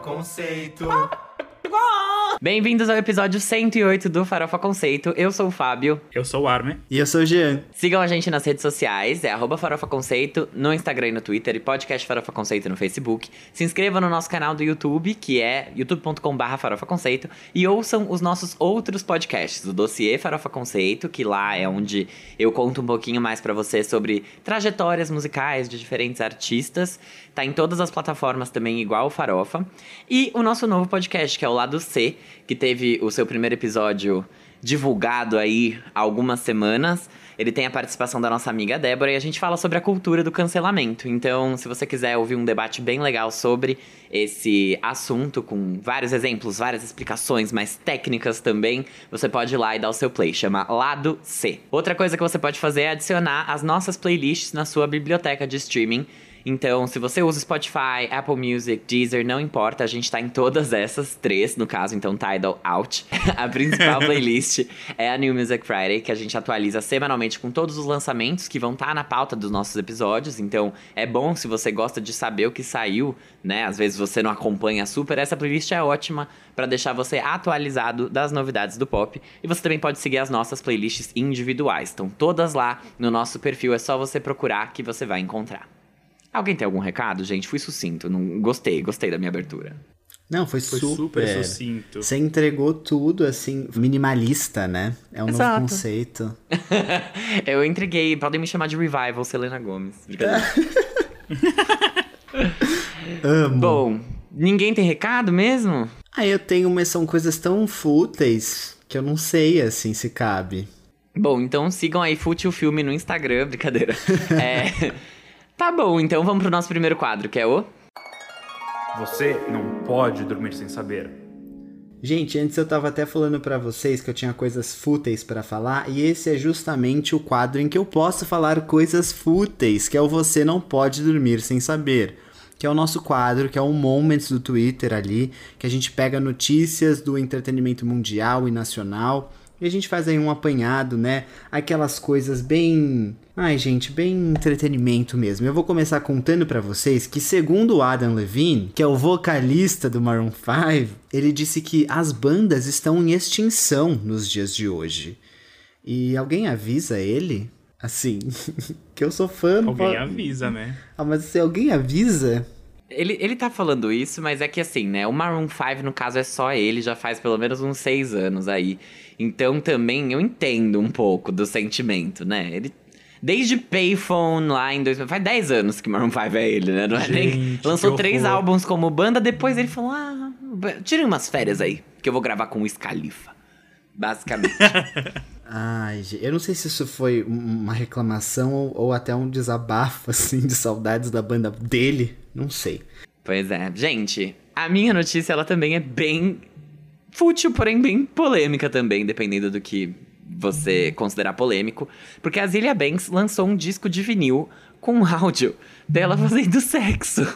Conceito. Bem-vindos ao episódio 108 do Farofa Conceito. Eu sou o Fábio. Eu sou o Armin. E eu sou o Jean. Sigam a gente nas redes sociais, é arroba Farofa Conceito, no Instagram e no Twitter, e podcast Farofa Conceito no Facebook. Se inscrevam no nosso canal do YouTube, que é youtube.com.br Farofa Conceito, e ouçam os nossos outros podcasts, o Dossiê Farofa Conceito, que lá é onde eu conto um pouquinho mais para você sobre trajetórias musicais de diferentes artistas. Tá em todas as plataformas também, igual o Farofa. E o nosso novo podcast, que é o Lado C, que teve o seu primeiro episódio divulgado aí há algumas semanas. Ele tem a participação da nossa amiga Débora e a gente fala sobre a cultura do cancelamento. Então, se você quiser ouvir um debate bem legal sobre esse assunto, com vários exemplos, várias explicações mais técnicas também, você pode ir lá e dar o seu play. Chama Lado C. Outra coisa que você pode fazer é adicionar as nossas playlists na sua biblioteca de streaming. Então, se você usa Spotify, Apple Music, Deezer, não importa, a gente tá em todas essas três, no caso, então Tidal out. a principal playlist é a New Music Friday, que a gente atualiza semanalmente com todos os lançamentos que vão estar tá na pauta dos nossos episódios. Então, é bom se você gosta de saber o que saiu, né? Às vezes você não acompanha super, essa playlist é ótima para deixar você atualizado das novidades do pop. E você também pode seguir as nossas playlists individuais. Estão todas lá no nosso perfil, é só você procurar que você vai encontrar. Alguém tem algum recado, gente? Fui sucinto. Não, gostei, gostei da minha abertura. Não, foi, Foi super. super sucinto. Você entregou tudo, assim, minimalista, né? É um Exato. novo conceito. Eu entreguei, podem me chamar de Revival Selena Gomes. Amo. Bom, ninguém tem recado mesmo? Aí eu tenho, mas são coisas tão fúteis que eu não sei, assim, se cabe. Bom, então sigam aí Fute o Filme no Instagram, brincadeira. É, Tá bom, então vamos pro nosso primeiro quadro, que é o... Você não pode dormir sem saber. Gente, antes eu tava até falando pra vocês que eu tinha coisas fúteis pra falar, e esse é justamente o quadro em que eu posso falar coisas fúteis, que é o Você Não Pode Dormir Sem Saber. Que é o nosso quadro, que é o Moments do Twitter ali, que a gente pega notícias do entretenimento mundial e nacional, e a gente faz aí um apanhado, né? Aquelas coisas bem. Ai, gente, bem entretenimento mesmo. Eu vou começar contando pra vocês que, segundo o Adam Levine, que é o vocalista do Maroon 5, ele disse que as bandas estão em extinção nos dias de hoje. E alguém avisa ele? Assim, que eu sou fã. Alguém pode- avisa, né? Ah, mas se alguém avisa. Ele, ele tá falando isso, mas é que assim, né? O Maroon 5, no caso, é só ele, já faz pelo menos uns seis anos aí. Então também eu entendo um pouco do sentimento, né? Ele. Desde Payphone lá em 2000. Faz 10 anos que Maroon 5 é ele, né? Não é nem- Lançou três álbuns como banda, depois ele falou: ah, tirem umas férias aí, que eu vou gravar com o Scalifa. Basicamente. Ai, gente, eu não sei se isso foi um- uma reclamação ou, ou até um desabafo, assim, de saudades da banda dele. Não sei. Pois é. Gente, a minha notícia, ela também é bem fútil, porém bem polêmica também, dependendo do que você considerar polêmico. Porque a Zilia Banks lançou um disco de vinil com um áudio dela fazendo sexo.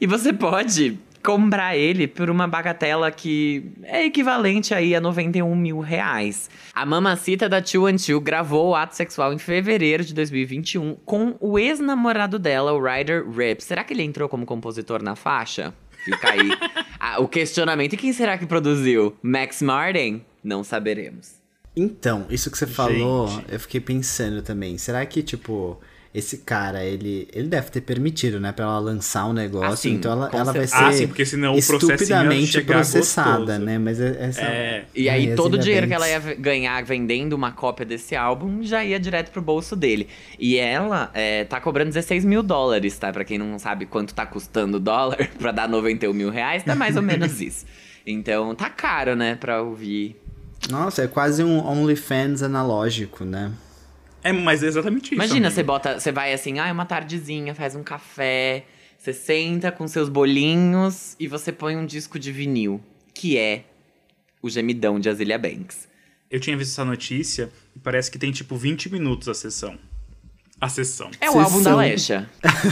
E você pode comprar ele por uma bagatela que é equivalente aí a 91 mil reais. A mamacita da 212 gravou o ato sexual em fevereiro de 2021 com o ex-namorado dela, o Ryder Rip. Será que ele entrou como compositor na faixa? Fica aí Ah, o questionamento. E quem será que produziu? Max Martin? Não saberemos. Então, isso que você falou, Gente. eu fiquei pensando também. Será que, tipo, esse cara, ele, ele deve ter permitido, né, pra ela lançar um negócio, Ah, sim, então ela, ela vai ser. Ah, sim, porque senão o estupidamente processada, gostoso. né? Mas é- essa. É. E aí, Ai, todo o Zilia dinheiro que ela ia ganhar vendendo uma cópia desse álbum já ia direto pro bolso dele. E ela é, tá cobrando 16 mil dólares, tá? Pra quem não sabe quanto tá custando o dólar pra dar 91 mil reais, tá mais ou menos isso. Então tá caro, né, pra ouvir. Nossa, é quase um OnlyFans analógico, né? É, mas é exatamente isso. Imagina, amigo. você bota, você vai assim, ah, uma tardezinha, faz um café, você senta com seus bolinhos e você põe um disco de vinil, que é o gemidão de Azilia Banks. Eu tinha visto essa notícia e parece que tem tipo 20 minutos a sessão. A sessão. É o Sessão. álbum da Lesha.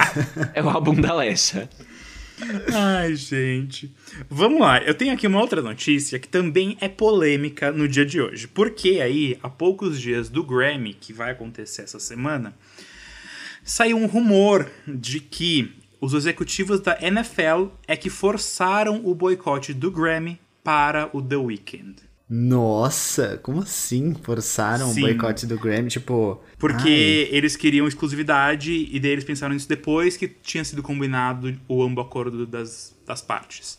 é o álbum da Lesha. Ai, gente. Vamos lá, eu tenho aqui uma outra notícia que também é polêmica no dia de hoje. Porque aí, há poucos dias do Grammy, que vai acontecer essa semana, saiu um rumor de que os executivos da NFL é que forçaram o boicote do Grammy para o The Weeknd. Nossa, como assim? Forçaram Sim. o boicote do Grammy? Tipo. Porque eles queriam exclusividade e daí eles pensaram nisso depois que tinha sido combinado o ambos acordo das, das partes.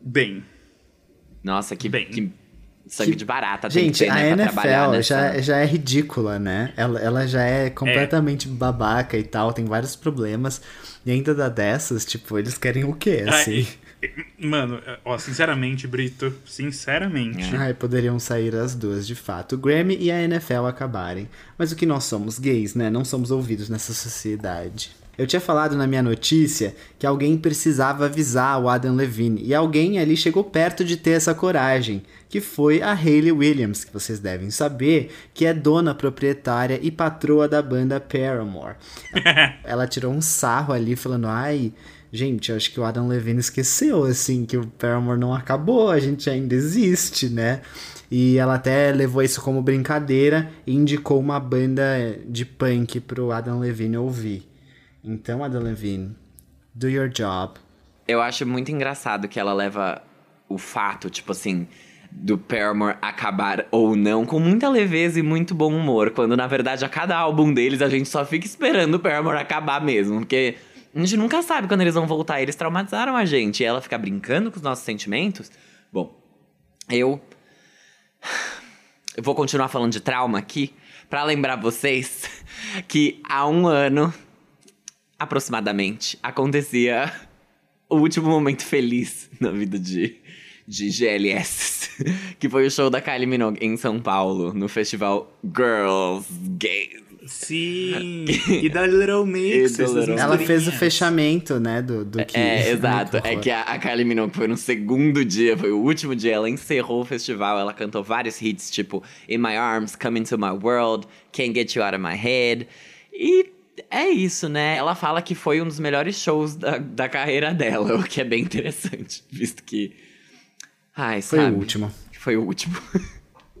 Bem, Nossa, que, Bem. que sangue Que- de barata ai, tem gente, que ter, né, a pra trabalhar NFL nessa... já, já é ridícula, né? Ela, ela já é completamente babaca e tal, tem vários problemas. E ainda dá dessas, tipo, eles querem o quê, assim? e- mano, ó, sinceramente, Brito, sinceramente. É. Ai, poderiam sair as duas, de fato. O Grammy e a NFL acabarem. Mas o que nós somos gays, né? Não somos ouvidos nessa sociedade. Eu tinha falado na minha notícia que alguém precisava avisar o Adam Levine. E alguém ali chegou perto de ter essa coragem. Que foi a Hayley Williams, que vocês devem saber, que é dona proprietária e patroa da banda Paramore. Ela tirou um sarro ali falando, ai, gente, acho que o Adam Levine esqueceu, assim, que o Paramore não acabou, a gente ainda existe, né? E ela até levou isso como brincadeira e indicou uma banda de punk pro Adam Levine ouvir. Então, Adam Levine, do your job. Eu acho muito engraçado que ela leva o fato, tipo assim, do Paramore acabar ou não com muita leveza e muito bom humor. Quando, na verdade, a cada álbum deles a gente só fica esperando o Paramore acabar mesmo. Porque a gente nunca sabe quando eles vão voltar. Eles traumatizaram a gente. E ela fica brincando com os nossos sentimentos. Bom, eu. Eu vou continuar falando de trauma aqui. Pra lembrar vocês que há um ano aproximadamente, acontecia o último momento feliz na vida de, de GLS, que foi o show da Kylie Minogue em São Paulo, no festival Girls Gays. Sim, e da Little Mix. Da essas Little Ela fez o fechamento, né, do, do que... É, exato. É que a, a Kylie Minogue foi no segundo dia, foi o último dia. Ela encerrou o festival, ela cantou vários hits, tipo In My Arms, Come Into My World, Can't Get You Out of My Head. E é isso, né? Ela fala que foi um dos melhores shows da, da carreira dela, o que é bem interessante, visto que. Ai, Foi sabe? o último. Foi o último.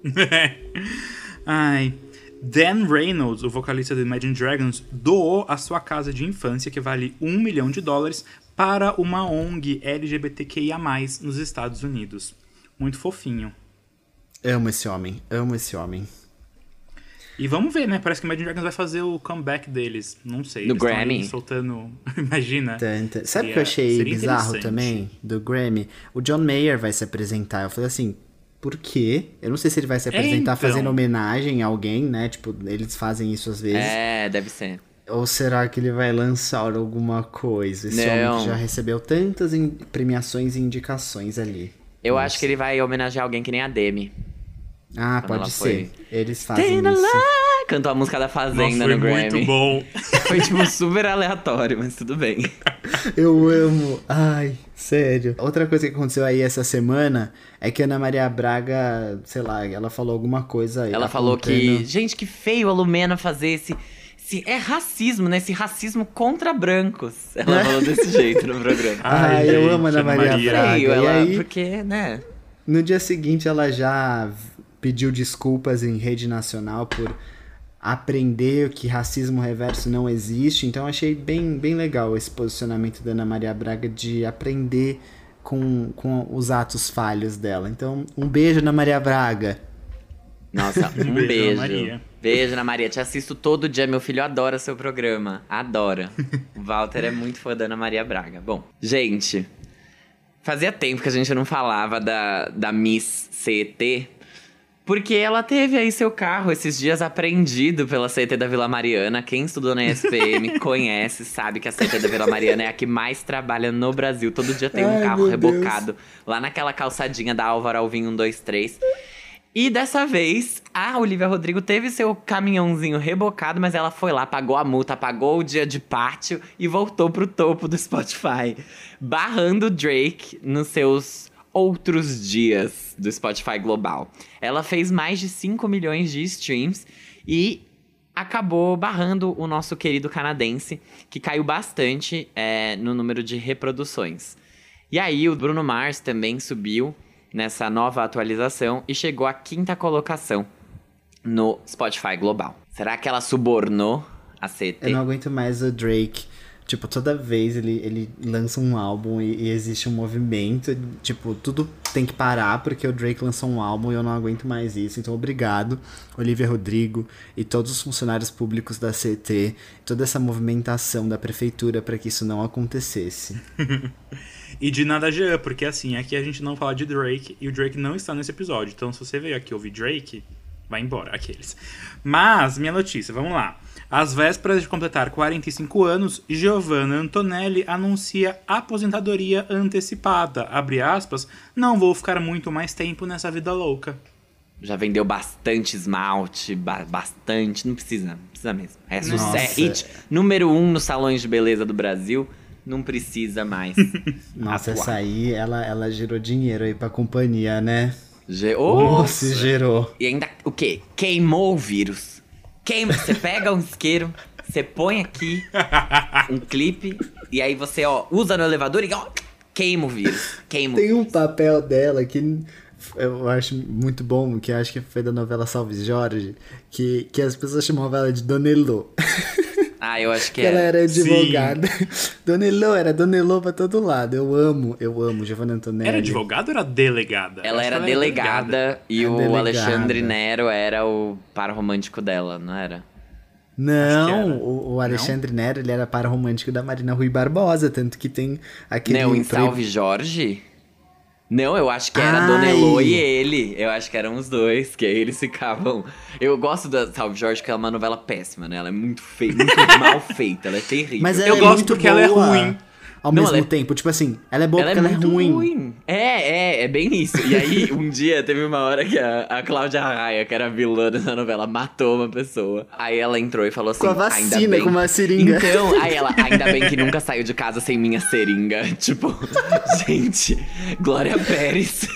Ai. Dan Reynolds, o vocalista do Imagine Dragons, doou a sua casa de infância, que vale um milhão de dólares, para uma ONG LGBTQIA+, nos Estados Unidos. Muito fofinho. Amo esse homem, amo esse homem. E vamos ver, né? Parece que o Imagine Dragons vai fazer o comeback deles. Não sei. Aí Grammy? soltando... Imagina. Tanta. Sabe o que eu achei seria bizarro também do Grammy? O John Mayer vai se apresentar. Eu falei assim, por quê? Eu não sei se ele vai se apresentar então. fazendo homenagem a alguém, né? Tipo, eles fazem isso às vezes. É, deve ser. Ou será que ele vai lançar alguma coisa? Esse homem Não. que já recebeu tantas premiações e indicações ali. Eu Nossa. acho que ele vai homenagear alguém que nem a Demi. Ah, pode foi- ser. Eles fazem Staying isso. Cantou a música da Nossa, Fazenda foi no Grammy. muito bom. Foi, tipo, super aleatório, mas tudo bem. Eu amo. Ai, sério. Outra coisa que aconteceu aí essa semana é que a Ana Maria Braga, sei lá, ela falou alguma coisa aí. Ela falou que, gente, que feio a Lumena fazer esse, esse. É racismo, né? Esse racismo contra brancos. Ela falou desse jeito no programa. Ai, Ai, eu gente, amo a Ana Maria Maria. Braga. feio, e ela. aí, Porque, né? no dia seguinte, ela já pediu desculpas em rede nacional por aprender que racismo reverso não existe. Então, eu achei bem, bem legal esse posicionamento da Ana Maria Braga de aprender com, com os atos falhos dela. Então, um beijo, Ana Maria Braga. Nossa, um beijo, beijo. Ana Maria. Beijo, Ana Maria. Te assisto todo dia. Meu filho adora seu programa. Adora. O Walter é muito fã da Ana Maria Braga. Bom, gente, fazia tempo que a gente não falava da, da Miss CET. Porque ela teve aí seu carro esses dias apreendido pela CET da Vila Mariana. Quem estudou na SPM conhece, sabe que a CET da Vila Mariana é a que mais trabalha no Brasil. Todo dia tem um Ai, carro rebocado lá naquela calçadinha da Álvaro Alvim 123. E dessa vez, a Olivia Rodrigo teve seu caminhãozinho rebocado, mas ela foi lá, pagou a multa, pagou o dia de pátio e voltou pro topo do Spotify, barrando Drake nos seus outros dias do Spotify global. Ela fez mais de 5 milhões de streams e acabou barrando o nosso querido canadense, que caiu bastante é, no número de reproduções. E aí, o Bruno Mars também subiu nessa nova atualização e chegou à quinta colocação no Spotify Global. Será que ela subornou a CT? Eu não aguento mais o Drake Tipo, toda vez ele, ele lança um álbum e, e, existe um movimento. Tipo, tudo tem que parar porque o Drake lançou um álbum e eu não aguento mais isso. Então, obrigado, Olivia Rodrigo e todos os funcionários públicos da CT, toda essa movimentação da prefeitura para que isso não acontecesse. e de nada Jean, porque assim, aqui a gente não fala de Drake e o Drake não está nesse episódio. Então, se você veio aqui ouvir Drake, vai embora, aqueles. Mas, minha notícia, vamos lá. Às vésperas de completar 45 anos, Giovanna Antonelli anuncia aposentadoria antecipada. Abre aspas, não vou ficar muito mais tempo nessa vida louca. Já vendeu bastante esmalte, ba bastante, não precisa, não precisa mesmo. É sucesso, hit número um nos salões de beleza do Brasil, não precisa mais. Nossa, atuar. essa aí, ela, ela gerou dinheiro aí pra companhia, né? Ge oh, se gerou. E ainda, o quê? Queimou o vírus. Queima, você pega um isqueiro, você põe aqui um clipe e aí você, ó, usa no elevador e ó, queima o vírus. Queima Tem um papel dela que eu acho muito bom, que acho que foi da novela Salve Jorge, que, que as pessoas chamavam ela de Dona Elô. Ah, eu acho que, que ela era advogada. Dona Elô, era Dona Elô pra todo lado. Eu amo, eu amo Giovanna Antonelli. Era advogada ou era delegada? Ela era ela delegada, delegada, e é o delegada. Alexandre Nero era o par romântico dela, não era? Não, o, o, Alexandre não? Nero ele era par romântico da Marina Rui Barbosa, tanto que tem aquele. Não, em Salve Jorge? Não, eu acho que era Ai. Dona Elo e ele. Eu acho que eram os dois, que aí eles ficavam. Eu gosto da Salve Jorge, que é uma novela péssima, né? Ela é muito feia, muito mal feita, ela é terrível. Mas eu é gosto porque boa. ela é ruim ao não, mesmo é... tempo. Tipo assim, ela é boa ela porque é ela é ruim. ruim. É, é, é bem isso. E aí, um dia, teve uma hora que a, a Cláudia Raia, que era vilã da novela, matou uma pessoa. Aí ela entrou e falou assim... Com a vacina, bem... com uma seringa. Então, aí ela, ainda bem que nunca saiu de casa sem minha seringa. Tipo, gente, Glória Pérez,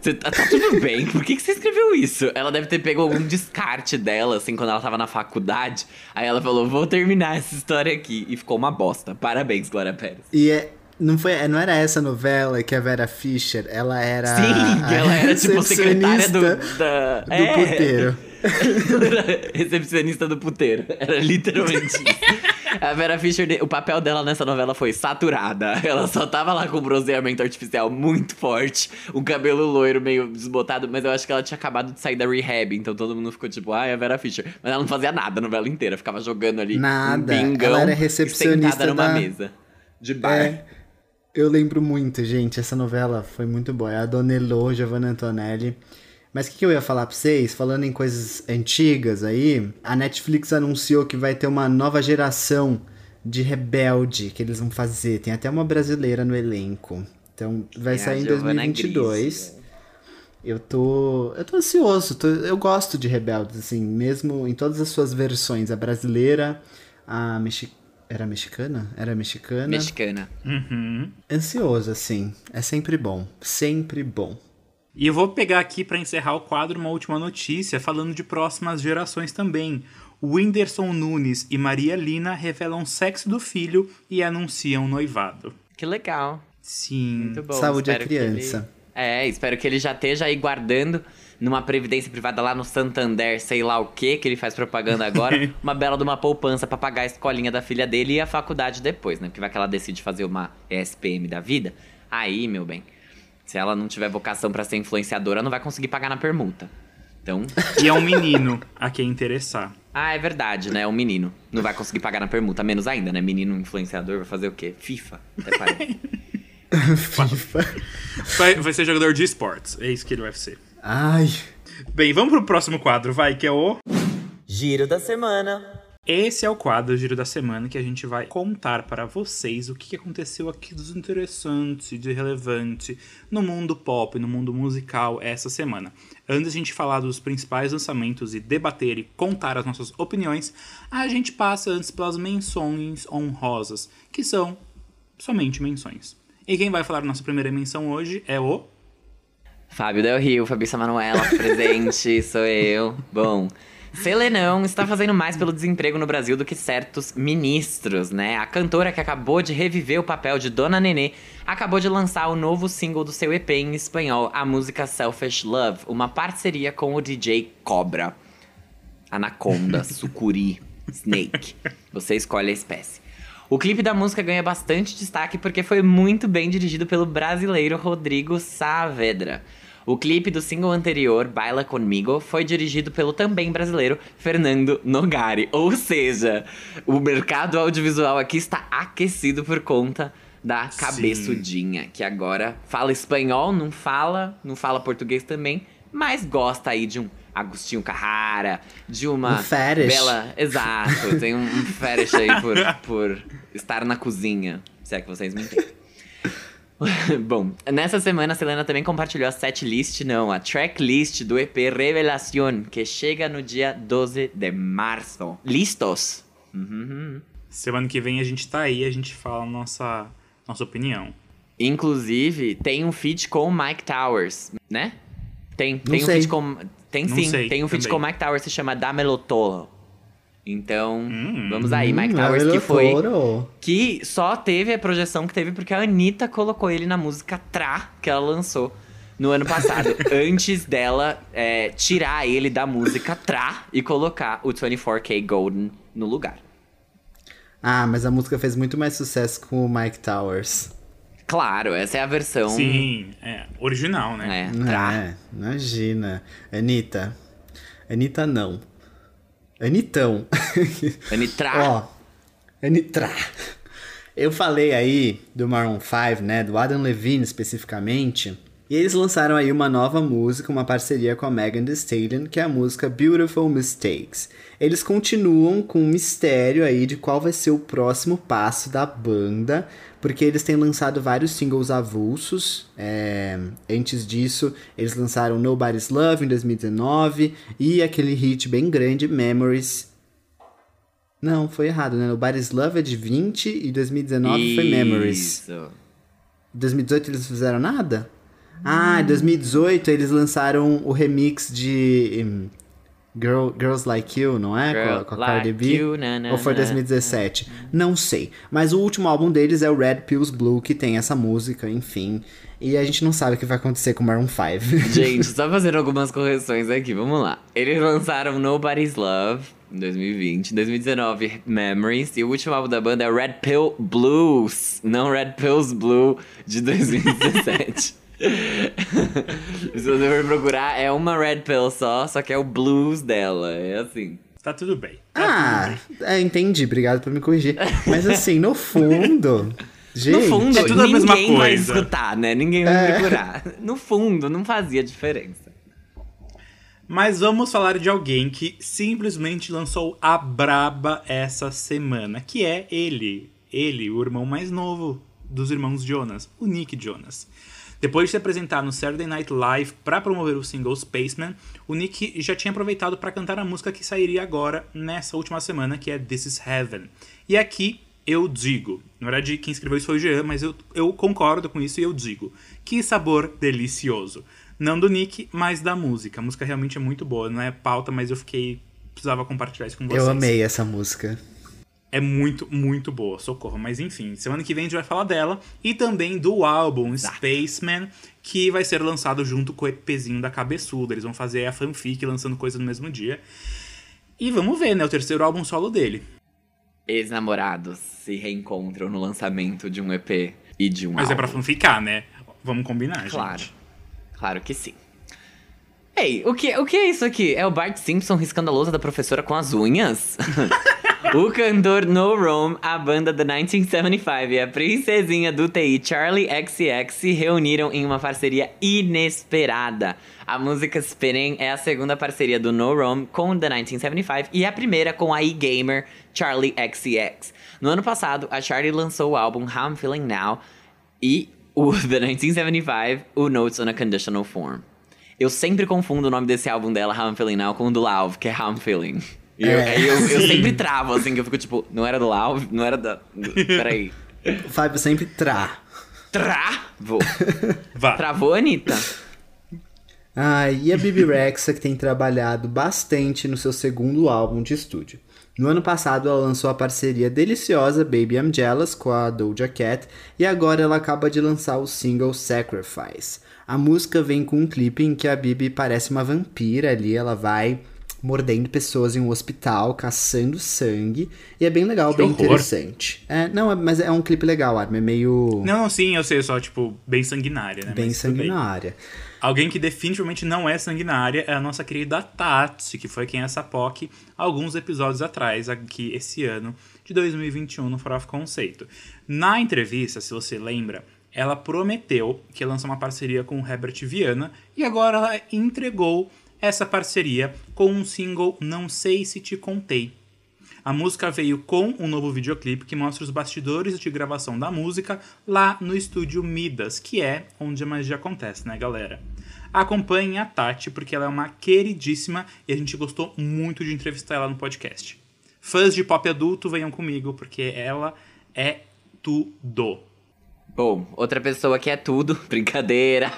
você tá, tá, tudo bem? Por que, que você escreveu isso? Ela deve ter pego algum descarte dela, assim, quando ela tava na faculdade. Aí ela falou, vou terminar essa história aqui. E ficou uma bosta. Parabéns, Glória Pérez. E é, não, foi, não era essa novela que a Vera Fischer, ela era. Sim, ela era tipo secretária do, da... do é. puteiro. recepcionista do puteiro. Era literalmente isso. A Vera Fischer, o papel dela nessa novela foi saturada. Ela só tava lá com bronzeamento artificial muito forte, um cabelo loiro meio desbotado, mas eu acho que ela tinha acabado de sair da rehab, então todo mundo ficou tipo, ai, a Vera Fischer. Mas ela não fazia nada a novela inteira, ficava jogando ali nada. um bingão ela era recepcionista sentada numa da... mesa de bar. É. Eu lembro muito, gente. Essa novela foi muito boa. É a Dona Elô, Giovanna Antonelli. Mas o que, que, eu ia falar pra vocês? Falando em coisas antigas aí, a Netflix anunciou que vai ter uma nova geração de Rebelde que eles vão fazer. Tem até uma brasileira no elenco. Então vai é sair em 2022. Gris, eu tô. Eu tô ansioso. Tô, eu gosto de Rebeldes, assim, mesmo em todas as suas versões. A brasileira, a mexicana era mexicana? Era mexicana. Mexicana. Uhum. Ansioso, assim. É sempre bom. Sempre bom. E eu vou pegar aqui para encerrar o quadro uma última notícia falando de próximas gerações também. Whindersson Nunes e Maria Lina revelam sexo do filho e anunciam noivado. Que legal. Sim. Muito bom. Saúde à criança. Ele... É, espero que ele já esteja aí guardando numa previdência privada lá no Santander, sei lá o que que ele faz propaganda agora, uma bela de uma poupança para pagar a escolinha da filha dele e a faculdade depois, né? Porque vai que ela decide fazer uma ESPM da vida. Aí, meu bem, se ela não tiver vocação para ser influenciadora, não vai conseguir pagar na permuta. Então. E é um menino a quem interessar. Ah, é verdade, né? É um menino. Não vai conseguir pagar na permuta, menos ainda, né? Menino influenciador vai fazer o quê? FIFA. Até parece. FIFA. Vai, vai ser jogador de esportes. É isso que ele vai ser. Ai. Bem, vamos pro próximo quadro, vai, que é o. Giro da Semana. Esse é o quadro Giro da Semana que a gente vai contar para vocês o que aconteceu aqui dos interessante, de relevante no mundo pop, no mundo musical essa semana. Antes de a gente falar dos principais lançamentos e debater e contar as nossas opiniões, a gente passa antes pelas menções honrosas, que são somente menções. E quem vai falar nossa primeira menção hoje é o Fábio Del Rio, Fabícia Manuela, presente, sou eu. Bom, Selenão está fazendo mais pelo desemprego no Brasil do que certos ministros, né? A cantora que acabou de reviver o papel de Dona Nenê acabou de lançar o novo single do seu EP em espanhol, a música Selfish Love, uma parceria com o DJ Cobra. Anaconda, sucuri, snake. Você escolhe a espécie. O clipe da música ganha bastante destaque porque foi muito bem dirigido pelo brasileiro Rodrigo Saavedra. O clipe do single anterior, Baila Comigo, foi dirigido pelo também brasileiro Fernando Nogari. Ou seja, o mercado audiovisual aqui está aquecido por conta da cabeçudinha, que agora fala espanhol, não fala, não fala português também, mas gosta aí de um Agostinho Carrara, de uma Um fetish. bela. Exato, tem um, um fetish aí por, por estar na cozinha, se é que vocês me entendem. Bom, nessa semana a Selena também compartilhou a setlist, não, a tracklist do EP Revelación, que chega no dia 12 de março. Listos? Uhum. Semana que vem a gente tá aí, a gente fala a nossa, nossa opinião. Inclusive, tem um feat com o Mike Towers, né? Tem, tem um sei. feat com. Tem Não sim, sei, tem um feat também. com o Mike Towers, se chama Damelo Tolo. Então, Hum. vamos aí, Mike Hum, Towers, que foi. Toro. Que só teve a projeção que teve porque a Anitta colocou ele na música Tra, que ela lançou no ano passado. antes dela é, tirar ele da música Tra e colocar o 24K Golden no lugar. Ah, mas a música fez muito mais sucesso com o Mike Towers. Claro, essa é a versão. Sim, é, original, né? É, Tra. É, imagina. Anitta. Anitta não. Anitão. Anitra. Ó, Anitra. Eu falei aí do Maroon 5, né? Do Adam Levine especificamente. E eles lançaram aí uma nova música, uma parceria com a Megan Thee Stallion, que é a música Beautiful Mistakes. Eles continuam com um mistério aí de qual vai ser o próximo passo da banda, porque eles têm lançado vários singles avulsos. É, Antes disso, eles lançaram Nobody's Love em 2019 e aquele hit bem grande, Memories, não, foi errado, né? O Body's Love é de 20 e 2019 foi Memories. Isso. Em 2018 eles fizeram nada? Ah, em 2018 eles lançaram o remix de hum, Girl, Girls Like You, não é? Girl com a, com a Like Cardi B? You, na, na, Ou foi na. 2017? Não sei. Mas o último álbum deles é o Red Pills Blue, que tem essa música, enfim. E a gente não sabe o que vai acontecer com o Maroon 5. Gente, só fazendo algumas correções aqui, vamos lá. Eles lançaram Nobody's Love em 2020, em 2019 Memories, e o último álbum da banda é Red Pill Blues, não Red Pills Blue de 2017. Se você for procurar, é uma Red Pill só, só que é o blues dela, é assim. Tá tudo bem. Tá ah, é, entendi. Obrigado por me corrigir. Mas assim, no fundo... Gente, No fundo, é tudo a mesma ninguém vai coisa. escutar, né? Ninguém vai procurar. No fundo, não fazia diferença. Mas vamos falar de alguém que simplesmente lançou a braba essa semana, que é ele. Ele, o irmão mais novo dos irmãos Jonas, o Nick Jonas. Depois de se apresentar no Saturday Night Live para promover o single Spaceman, o Nick já tinha aproveitado para cantar a música que sairia agora nessa última semana, que é This Is Heaven. E aqui eu digo, na verdade quem escreveu isso foi o Jean, mas eu, eu concordo com isso e eu digo, que sabor delicioso. Não do Nick, mas da música. A música realmente é muito boa, não é pauta, mas eu fiquei precisava compartilhar isso com vocês. eu amei essa música. É muito, muito boa, socorro. Mas enfim, semana que vem a gente vai falar dela. E também do álbum Spaceman, que vai ser lançado junto com o EPzinho da Cabeçuda. Eles vão fazer a fanfic lançando coisa no mesmo dia. E vamos ver, né? O terceiro álbum solo dele. Ex-namorados se reencontram no lançamento de um EP e de um Mas é álbum. pra fanficar, né? Vamos combinar, Claro. gente. Claro que sim. Ei, o que, o que é isso aqui? É o Bart Simpson riscando a lousa da professora com as unhas? o cantor No Rome, a banda da 1975 e a princesinha do TI Charlie XCX se reuniram em uma parceria inesperada. A música Spinning é a segunda parceria do No Rome com The 1975 e a primeira com a e-gamer Charlie XCX. No ano passado, a Charlie lançou o álbum How I'm Feeling Now e o The 1975, o Notes on a Conditional Form. Eu sempre confundo o nome desse álbum dela, How I'm Feeling Now, com o do Lauv, que é How I'm Feeling. E eu, É. eu, eu sempre travo, assim, que eu fico tipo, não era do Lauv, não era da. Peraí. O Fábio sempre tra. Travou. Vá. Travou, Anitta? Ah, e a Bibi Rexa, que tem trabalhado bastante no seu segundo álbum de estúdio. No ano passado, ela lançou a parceria deliciosa Baby I'm Jealous com a Doja Cat e agora ela acaba de lançar o single Sacrifice. A música vem com um clipe em que a Bibi parece uma vampira ali, ela vai mordendo pessoas em um hospital, caçando sangue. E é bem legal, Que bem horror. interessante. É, não, é- mas é um clipe legal, Armin. É meio. Não, sim, eu sei, só, tipo, bem sanguinária, né? bem Mas sanguinária. Alguém que definitivamente não é sanguinária é a nossa querida Tati, que foi quem essa POC alguns episódios atrás, aqui esse ano de 2021 no Farofa Conceito. Na entrevista, se você lembra, ela prometeu que ia lançar uma parceria com o Herbert Viana e agora ela entregou essa parceria com um single Não Sei Se Te Contei. A música veio com um novo videoclipe que mostra os bastidores de gravação da música lá no estúdio Midas, que é onde a magia acontece, né, galera? Acompanhem a Tati, porque ela é uma queridíssima e a gente gostou muito de entrevistar ela no podcast. Fãs de pop adulto, venham comigo, porque ela é tudo. Bom, outra pessoa que é tudo, brincadeira.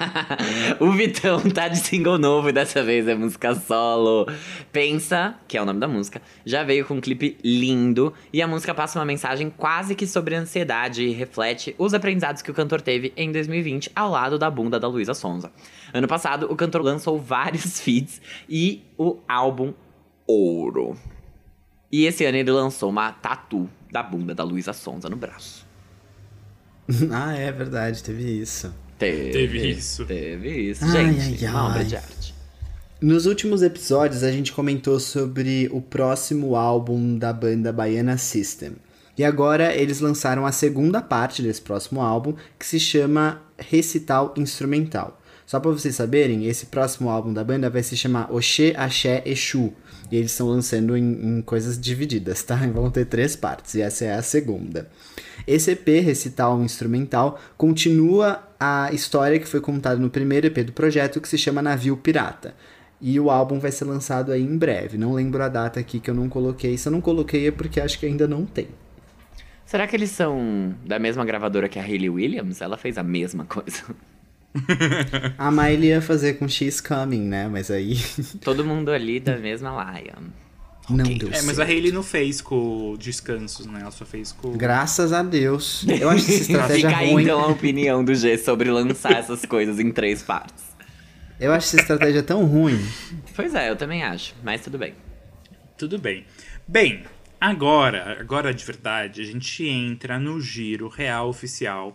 o Vitão tá de single novo e dessa vez é música solo. Pensa, que é o nome da música, já veio com um clipe lindo e a música passa uma mensagem quase que sobre ansiedade e reflete os aprendizados que o cantor teve em 2020 ao lado da bunda da Luísa Sonza. Ano passado, o cantor lançou vários feats e o álbum Ouro. E esse ano ele lançou uma tatu da bunda da Luísa Sonza no braço. ah, é verdade, teve isso. Teve, Teve isso. Teve isso, Ai, gente. ai, uma obra ai. de arte. Nos últimos episódios, a gente comentou sobre o próximo álbum da banda Baiana System. E agora eles lançaram a segunda parte desse próximo álbum, que se chama Recital Instrumental. Só pra vocês saberem, esse próximo álbum da banda vai se chamar Oxê, Axé, Exu. E eles estão lançando em, em coisas divididas, tá? Vão ter três partes, e essa é a segunda. Esse EP, Recital Instrumental, continua a história que foi contada no primeiro EP do projeto, que se chama Navio Pirata. E o álbum vai ser lançado aí em breve. Não lembro a data aqui que eu não coloquei. Se eu não coloquei é porque acho que ainda não tem. Será que eles são da mesma gravadora que a Hayley Williams? Ela fez a mesma coisa. A Miley ia fazer com She's Coming, né? Mas aí Todo mundo ali da mesma laia. não Ok. deu É, mas certo. a Hayley não fez com descansos, né? Ela só fez com. Graças a Deus. Eu acho essa estratégia Fica aí ruim. então a opinião do G sobre lançar essas coisas em três partes. Eu acho essa estratégia tão ruim. Pois é, eu também acho, mas tudo bem. Tudo bem. Bem, agora, agora de verdade, a gente entra no giro real oficial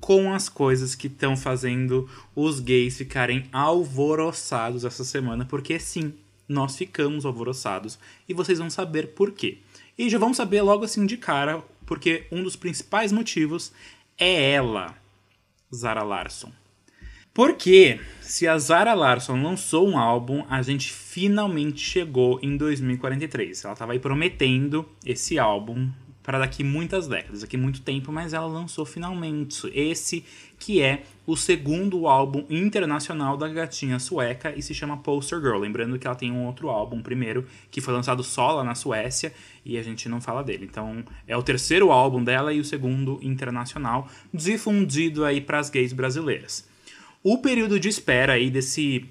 com as coisas que estão fazendo os gays ficarem alvoroçados essa semana, porque sim, nós ficamos alvoroçados e vocês vão saber por quê. E já vão saber logo assim de cara, porque um dos principais motivos é ela, Zara Larson. Porque se a Zara Larson lançou um álbum, a gente finalmente chegou em 2043. Ela estava aí prometendo esse álbum para daqui muitas décadas, daqui muito tempo, mas ela lançou finalmente esse que é o segundo álbum internacional da gatinha sueca e se chama Poster Girl. Lembrando que ela tem um outro álbum primeiro que foi lançado só lá na Suécia e a gente não fala dele. Então é o terceiro álbum dela e o segundo internacional difundido aí para as gays brasileiras. O período de espera aí desse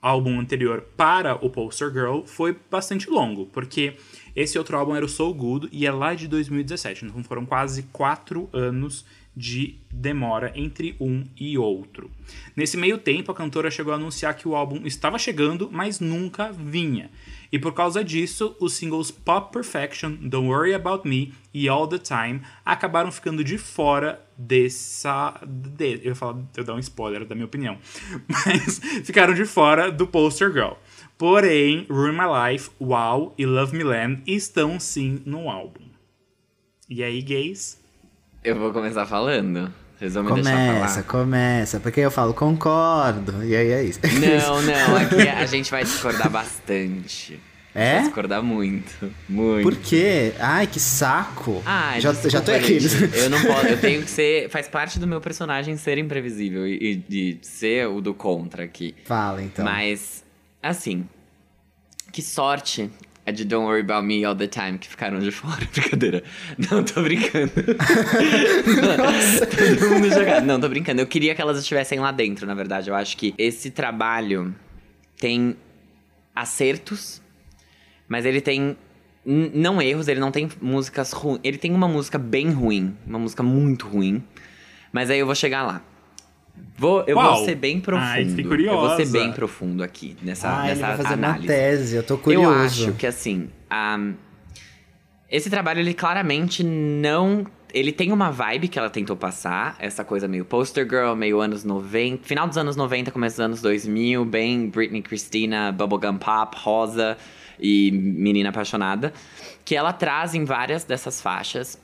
álbum anterior para o Poster Girl foi bastante longo, porque esse outro álbum era o So Good e é lá de 2017, então foram quase quatro anos de demora entre um e outro. Nesse meio tempo, a cantora chegou a anunciar que o álbum estava chegando, mas nunca vinha. E por causa disso, os singles Pop Perfection, Don't Worry About Me e All the Time acabaram ficando de fora dessa. De, eu falar, eu dar um spoiler da minha opinião. Mas ficaram de fora do Poster Girl. Porém, Ruin My Life, Wow e Love Me Land estão sim no álbum. E aí, gays? Eu vou começar falando. Vocês vão me deixar Começa, falar. começa. Porque eu falo, concordo. E aí é isso. Não, não, aqui a gente vai discordar bastante. É? Vai discordar muito. Muito. Por quê? Ai, que saco. Ah, já, desculpa, já tô aqui. Eu não posso, eu tenho que ser. Faz parte do meu personagem ser imprevisível e, e de ser o do contra aqui. Fala, então. Mas, assim, que sorte a de Don't Worry About Me All the Time que ficaram de fora. Brincadeira. Não, tô brincando. Todo mundo jogado. Não, tô brincando. Eu queria que elas estivessem lá dentro, na verdade. Eu acho que esse trabalho tem acertos, mas ele tem. Não erros, ele não tem músicas ruins. Ele tem uma música bem ruim, uma música muito ruim. Mas aí eu vou chegar lá. Vou, eu Qual? vou ser bem profundo. Ai, fiquei eu vou ser curiosa. bem profundo aqui nessa, ele nessa vai fazer análise. uma tese, eu tô Eu curioso. acho que assim, um, esse trabalho ele claramente não, ele tem uma vibe que ela tentou passar, essa coisa meio poster girl, meio anos 90, final dos anos 90, começo dos anos 2000, bem Britney Christina, bubblegum pop, rosa e menina apaixonada, que ela traz em várias dessas faixas.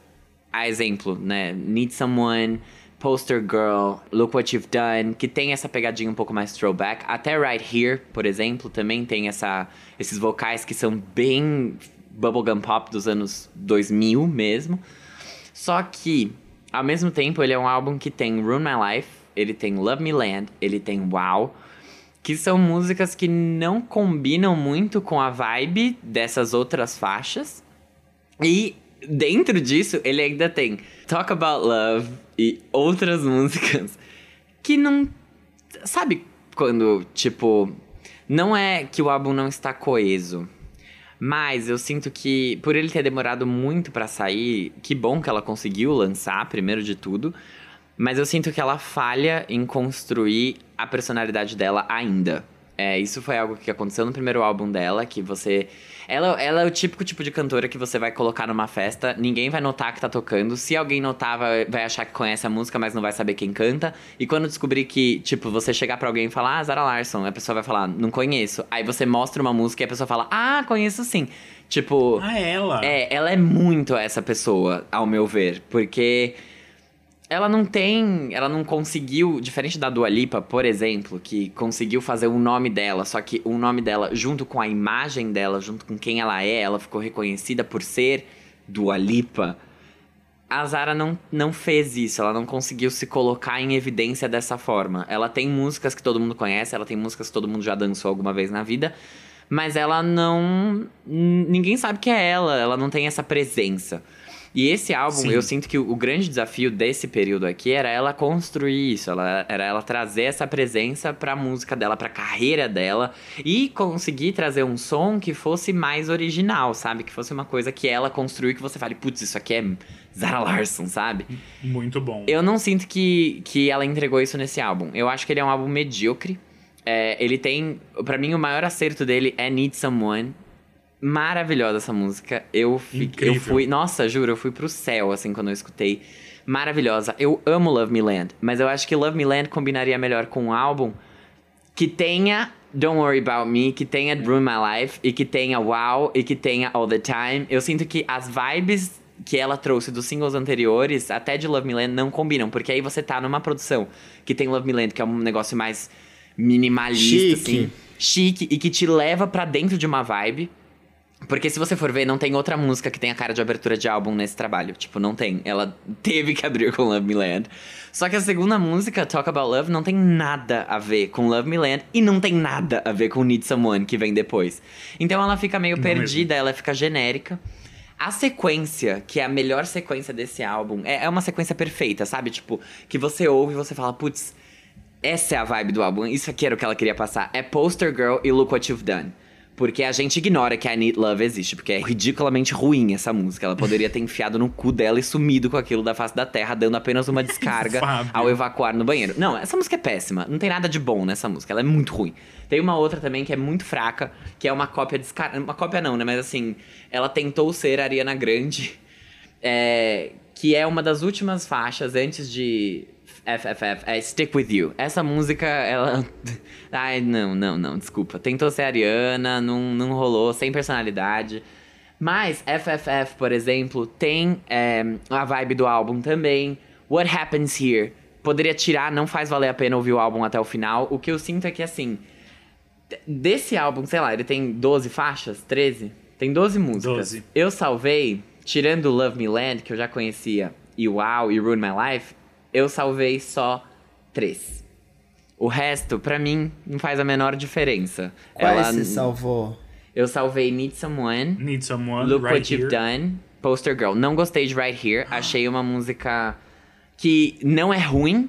A exemplo, né, Need Someone, Poster Girl, Look What You've Done, que tem essa pegadinha um pouco mais throwback. Até Right Here, por exemplo, também tem essa, esses vocais que são bem bubblegum pop dos anos 2000 mesmo. Só que, ao mesmo tempo, ele é um álbum que tem Ruin My Life, ele tem Love Me Land, ele tem Wow, que são músicas que não combinam muito com a vibe dessas outras faixas. E dentro disso, ele ainda tem Talk About Love e outras músicas que não. Sabe quando, tipo. Não é que o álbum não está coeso. Mas eu sinto que, por ele ter demorado muito pra sair, que bom que ela conseguiu lançar, primeiro de tudo. Mas eu sinto que ela falha em construir a personalidade dela ainda. É, isso foi algo que aconteceu no primeiro álbum dela, que você. Ela, ela é o típico tipo de cantora que você vai colocar numa festa, ninguém vai notar que tá tocando. Se alguém notar, vai, vai achar que conhece a música, mas não vai saber quem canta. E quando descobrir que, tipo, você chegar pra alguém e falar, ah, Zara Larson, a pessoa vai falar, não conheço. Aí você mostra uma música e a pessoa fala, ah, conheço sim. Tipo. Ah, ela. É, ela é muito essa pessoa, ao meu ver, porque ela não tem, ela não conseguiu, diferente da Dua Lipa, por exemplo, que conseguiu fazer o nome dela, só que o nome dela junto com a imagem dela, junto com quem ela é, ela ficou reconhecida por ser Dua Lipa. A Zara não, não fez isso, ela não conseguiu se colocar em evidência dessa forma. Ela tem músicas que todo mundo conhece, ela tem músicas que todo mundo já dançou alguma vez na vida, mas ela não. Ninguém sabe que é ela, ela não tem essa presença. E esse álbum, Sim. eu sinto que o, o grande desafio desse período aqui era ela construir isso, ela, era ela trazer essa presença pra música dela, pra carreira dela e conseguir trazer um som que fosse mais original, sabe? Que fosse uma coisa que ela construiu que você fale, putz, isso aqui é Zara Larson, sabe? Muito bom. Eu não sinto que, que ela entregou isso nesse álbum. Eu acho que ele é um álbum medíocre. É, ele tem. Pra mim, o maior acerto dele é Need Someone. Maravilhosa essa música. Eu, fi- Incrível. eu fui. Nossa, juro, eu fui pro céu, assim, quando eu escutei. Maravilhosa. Eu amo Love Me Land. Mas eu acho que Love Me Land combinaria melhor com um álbum que tenha Don't Worry About Me, que tenha Ruin My Life, e que tenha Wow, e que tenha All The Time. Eu sinto que as vibes que ela trouxe dos singles anteriores, até de Love Me Land, não combinam. Porque aí você tá numa produção que tem Love Me Land, que é um negócio mais minimalista, Chique. assim. Chique, e que te leva pra dentro de uma vibe. Porque se você for ver, não tem outra música que tenha cara de abertura de álbum nesse trabalho. Tipo, não tem. Ela teve que abrir com Love Me Land. Só que a segunda música, Talk About Love, não tem nada a ver com Love Me Land e não tem nada a ver com Need Someone, que vem depois. Então ela fica meio Não perdida, ela fica genérica. A sequência, que é a melhor sequência desse álbum, é, é uma sequência perfeita, sabe? Tipo, que você ouve e você fala, putz, essa é a vibe do álbum, isso aqui era o que ela queria passar. É Poster Girl e Look What You've Done. Porque a gente ignora que a I Need Love existe, porque é ridiculamente ruim essa música. Ela poderia ter enfiado no cu dela e sumido com aquilo da face da terra, dando apenas uma descarga ao evacuar no banheiro. Não, essa música é péssima. Não tem nada de bom nessa música. Ela é muito ruim. Tem uma outra também que é muito fraca, que é uma cópia descarada. Uma cópia não, né? Mas assim, ela tentou ser Ariana Grande. É, que é uma das últimas faixas antes de FFF, é Stick With You. Essa música, ela... Ai, não, não, não, desculpa. Tentou ser Ariana, não, não rolou, sem personalidade. Mas FFF, por exemplo, tem é, a vibe do álbum também. What Happens Here. Poderia tirar, não faz valer a pena ouvir o álbum até o final. O que eu sinto é que, assim... Desse álbum, sei lá, ele tem 12 faixas? 13? Tem 12 músicas. 12. Eu salvei, tirando Love Me Land, que eu já conhecia, e Wow e Ruin My Life, eu salvei só três. O resto, pra mim, não faz a menor diferença. Quais Ela- você salvou? Eu salvei Need Someone, Need Someone, Look Right What You've Here. Done, Poster Girl. Não gostei de Right Here. Achei uma música que não é ruim.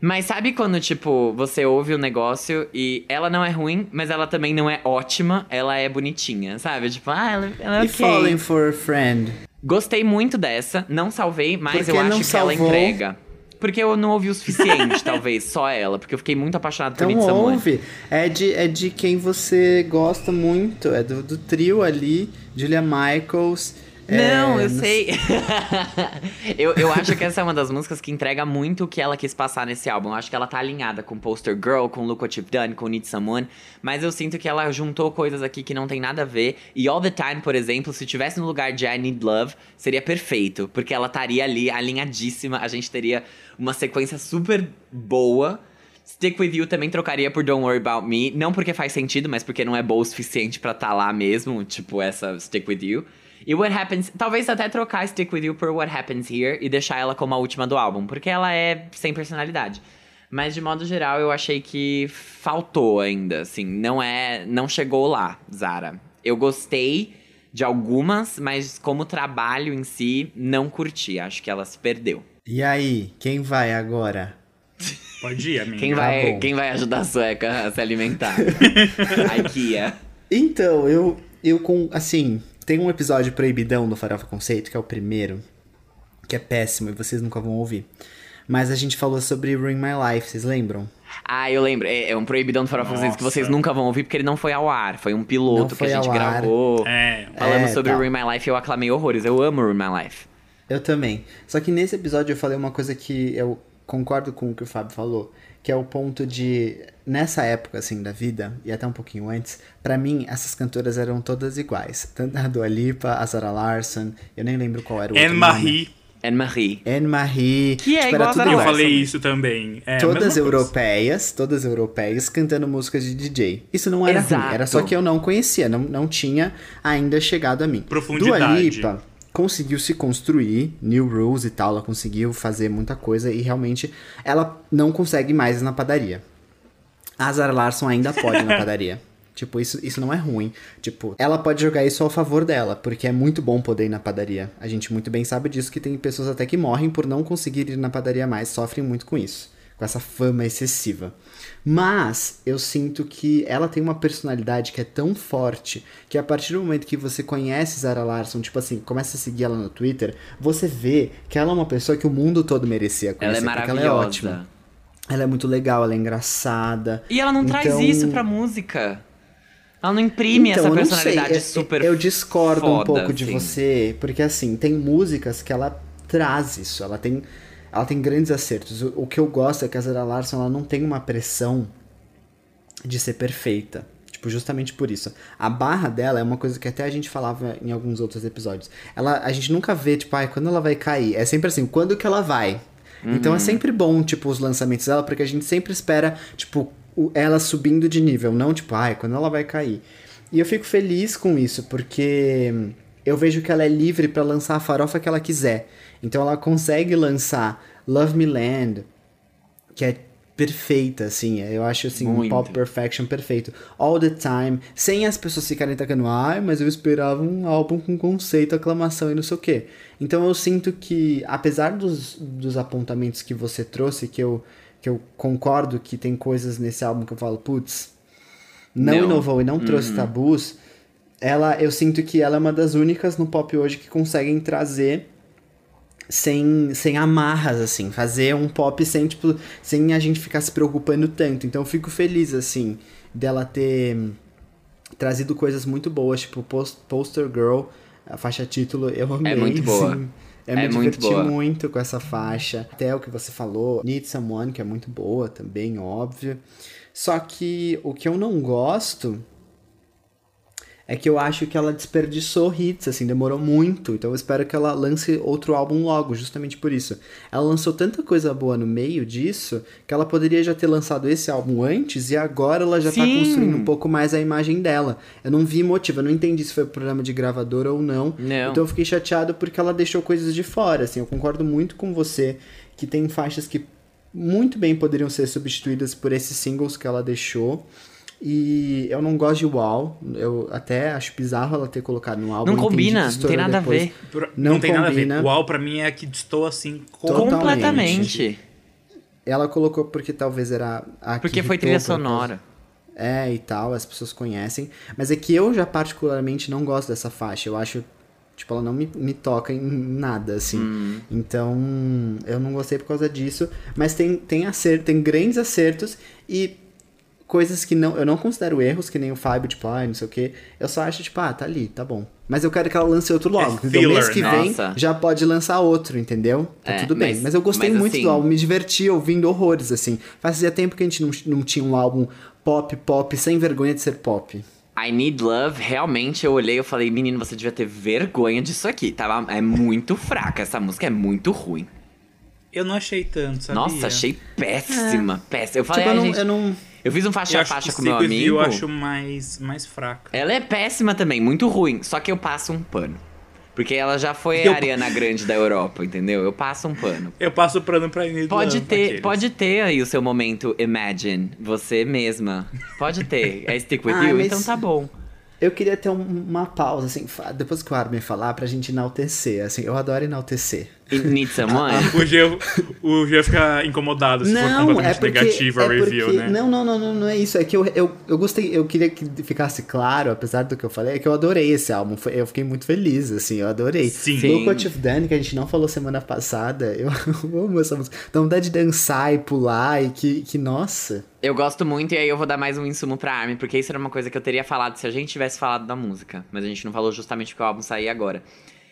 Mas sabe quando, tipo, você ouve o negócio e ela não é ruim, mas ela também não é ótima, ela é bonitinha, sabe? Tipo, ah, ela, ela é E. Falling for a Friend? Gostei muito dessa, não salvei, mas Por que eu acho que ela entrega. Porque eu não ouvi o suficiente, talvez, só ela. Porque eu fiquei muito apaixonado por Então Need Someone. ouve. É de, é de quem você gosta muito. É do, do trio ali, Julia Michaels. Não, é, eu no- sei. eu, eu acho que essa é uma das músicas que entrega muito o que ela quis passar nesse álbum. Eu acho que ela tá alinhada com Poster Girl, com Look What You've Done, com Need Someone. Mas eu sinto que ela juntou coisas aqui que não tem nada a ver. E All the Time, por exemplo, se tivesse no lugar de I Need Love, seria perfeito. Porque ela estaria ali alinhadíssima. A gente teria uma sequência super boa. Stick With You também trocaria por Don't Worry About Me. Não porque faz sentido, mas porque não é boa o suficiente pra tá lá mesmo. Tipo, essa Stick With You. E What Happens... Talvez até trocar Stick With You por What Happens Here e deixar ela como a última do álbum. Porque ela é sem personalidade. Mas, de modo geral, eu achei que faltou ainda, assim. Não é... Não chegou lá, Zara. Eu gostei de algumas, mas como trabalho em si, não curti. Acho que ela se perdeu. E aí, quem vai agora? Pode ir, amiga. Quem Tá vai, bom. quem vai ajudar a sueca a se alimentar? a IKEA. Então, eu, eu com. Assim, tem um episódio proibidão do Farofa Conceito, que é o primeiro, que é péssimo e vocês nunca vão ouvir. Mas a gente falou sobre Ring My Life, vocês lembram? Ah, eu lembro. É, é um proibidão do Farofa Vocês que vocês nunca vão ouvir porque ele não foi ao ar. Foi um piloto Não que foi a gente gravou. É. Falando É, sobre tá. Ring My Life, eu aclamei horrores. Eu amo Ring My Life. Eu também. Só que nesse episódio eu falei uma coisa que eu concordo com o que o Fábio falou, que é o ponto de nessa época assim da vida e até um pouquinho antes, pra mim essas cantoras eram todas iguais, tanto a Dua Lipa, a Sarah Larson, eu nem lembro qual era o outro nome. Anne-Marie. Anne-Marie. Anne-Marie, Que é tipo, igual era a tudo Sarah Eu falei isso também. É, a todas europeias, todas europeias cantando músicas de DJ. Isso não era Exato. ruim, era só que eu não conhecia, não, não tinha ainda chegado a mim. Profundidade. Dua Lipa conseguiu se construir, New Rules e tal, ela conseguiu fazer muita coisa e realmente ela não consegue mais na padaria. A Zara Larson ainda pode na padaria. Tipo, isso, isso não é ruim. Tipo, ela pode jogar isso ao favor dela, porque é muito bom poder ir na padaria. A gente muito bem sabe disso, que tem pessoas até que morrem por não conseguir ir na padaria mais, sofrem muito com isso. Com essa fama excessiva. Mas eu sinto que ela tem uma personalidade que é tão forte que a partir do momento que você conhece Zara Larson, tipo assim, começa a seguir ela no Twitter, você vê que ela é uma pessoa que o mundo todo merecia Ela conhecer. é porque ela é ótima. maravilhosa. Ela é muito legal, ela é engraçada. E ela não traz Então- isso pra música. Ela não imprime Então, essa eu não sei, personalidade eu- super Eu discordo um foda, pouco de assim. você, porque assim, tem músicas que ela traz isso, ela tem, ela tem grandes acertos. O, o que eu gosto é que a Zara Larson ela não tem uma pressão de ser perfeita. Tipo, justamente por isso. A barra dela é uma coisa que até a gente falava em alguns outros episódios. Ela, a gente nunca vê, tipo, ai, quando ela vai cair. É sempre assim, quando que ela vai? Então Uhum. é sempre bom, tipo, os lançamentos dela, porque a gente sempre espera, tipo, ela subindo de nível, não tipo, ai, quando ela vai cair. E eu fico feliz com isso, porque eu vejo que ela é livre pra lançar a farofa que ela quiser. Então ela consegue lançar Love Me Land, que é perfeita, assim. Eu acho, assim, um pop perfection perfeito. All the time, sem as pessoas ficarem tacando, ai, mas eu esperava um álbum com conceito, aclamação e não sei o quê. Então eu sinto que, apesar dos, dos apontamentos que você trouxe, que eu, que eu concordo que tem coisas nesse álbum que eu falo, putz, não, Não. inovou e não trouxe tabus, ela, eu sinto que ela é uma das únicas no pop hoje que conseguem trazer sem, sem amarras, assim, fazer um pop sem, tipo, sem a gente ficar se preocupando tanto. Então eu fico feliz, assim, dela ter trazido coisas muito boas, tipo Post- Poster Girl, a faixa título, eu amei. muito boa. assim. Eu É me muito diverti boa. muito com essa faixa. Até o que você falou, Need Someone, que é muito boa também, óbvio. Só que o que eu não gosto é que eu acho que ela desperdiçou hits, assim, demorou muito. Então eu espero que ela lance outro álbum logo, justamente por isso. Ela lançou tanta coisa boa no meio disso que ela poderia já ter lançado esse álbum antes e agora ela já tá Sim. construindo um pouco mais a imagem dela. Eu não vi motivo, eu não entendi se foi programa de gravadora ou não. Não. Então eu fiquei chateado porque ela deixou coisas de fora, assim. Eu concordo muito com você que tem faixas que muito bem poderiam ser substituídas por esses singles que ela deixou. E eu não gosto de Wow. Eu até acho bizarro ela ter colocado no álbum. Não combina, não tem nada a depois. ver. Por- Não Não, tem nada a combina. ver. Uau, pra mim é a que destoa assim Totalmente. Completamente. Ela colocou porque talvez era a que Porque foi trilha sonora. É, e tal, as pessoas conhecem. Mas é que eu já particularmente não gosto dessa faixa. Eu acho Tipo, ela não me, me toca em nada, assim. Hum. Então, eu não gostei por causa disso. Mas tem, tem acerto, tem grandes acertos e coisas que não, eu não considero erros, que nem o Fábio, tipo, ah, não sei o quê. Eu só acho, tipo, ah, tá ali, tá bom. Mas eu quero que ela lance outro logo. É entendeu? mês que né? vem Nossa. já pode lançar outro, entendeu? Tá É, tudo bem. mas- Mas, eu gostei mas muito assim- do álbum, me diverti ouvindo horrores, assim. Fazia tempo que a gente não, não tinha um álbum pop, pop, sem vergonha de ser pop. I Need Love, realmente eu olhei e eu falei, menino, você devia ter vergonha disso aqui. Tava, é muito fraca, essa música é muito ruim. Eu não achei tanto, sabia? Nossa, achei péssima, péssima. Eu falei, tipo, eu não, gente, eu não. Eu fiz um faixa a faixa com meu amigo. eu acho mais, mais fraca. Ela é péssima também, muito ruim. Só que eu passo um pano. Porque ela já foi Eu- a Ariana Grande da Europa, entendeu? Eu passo um pano. Eu passo o plano pra Need Pode ter, aqueles. pode ter aí o seu momento Imagine, você mesma. Pode ter. É Stick With Ai, You, então tá bom. Eu queria ter um- uma pausa, assim, depois que o Armin falar, pra gente enaltecer, assim, eu adoro enaltecer. It Need Someone? O G, o fica incomodado se for Não, completamente é porque, negativa a é review, porque, né? Não, não, não, não, não é isso. É que eu, eu, eu gostei, eu queria que ficasse claro, apesar do que eu falei, é que eu adorei esse álbum. Foi- Eu fiquei muito feliz, assim, eu adorei. Sim. Sim. Look What You've Done, que a gente não falou semana passada, eu amo essa música. Dá vontade de dançar e pular e que, que nossa. Eu gosto muito e aí eu vou dar mais um insumo pra Armin, porque isso era uma coisa que eu teria falado se a gente tivesse falado da música. Mas a gente não falou justamente porque o álbum saía agora.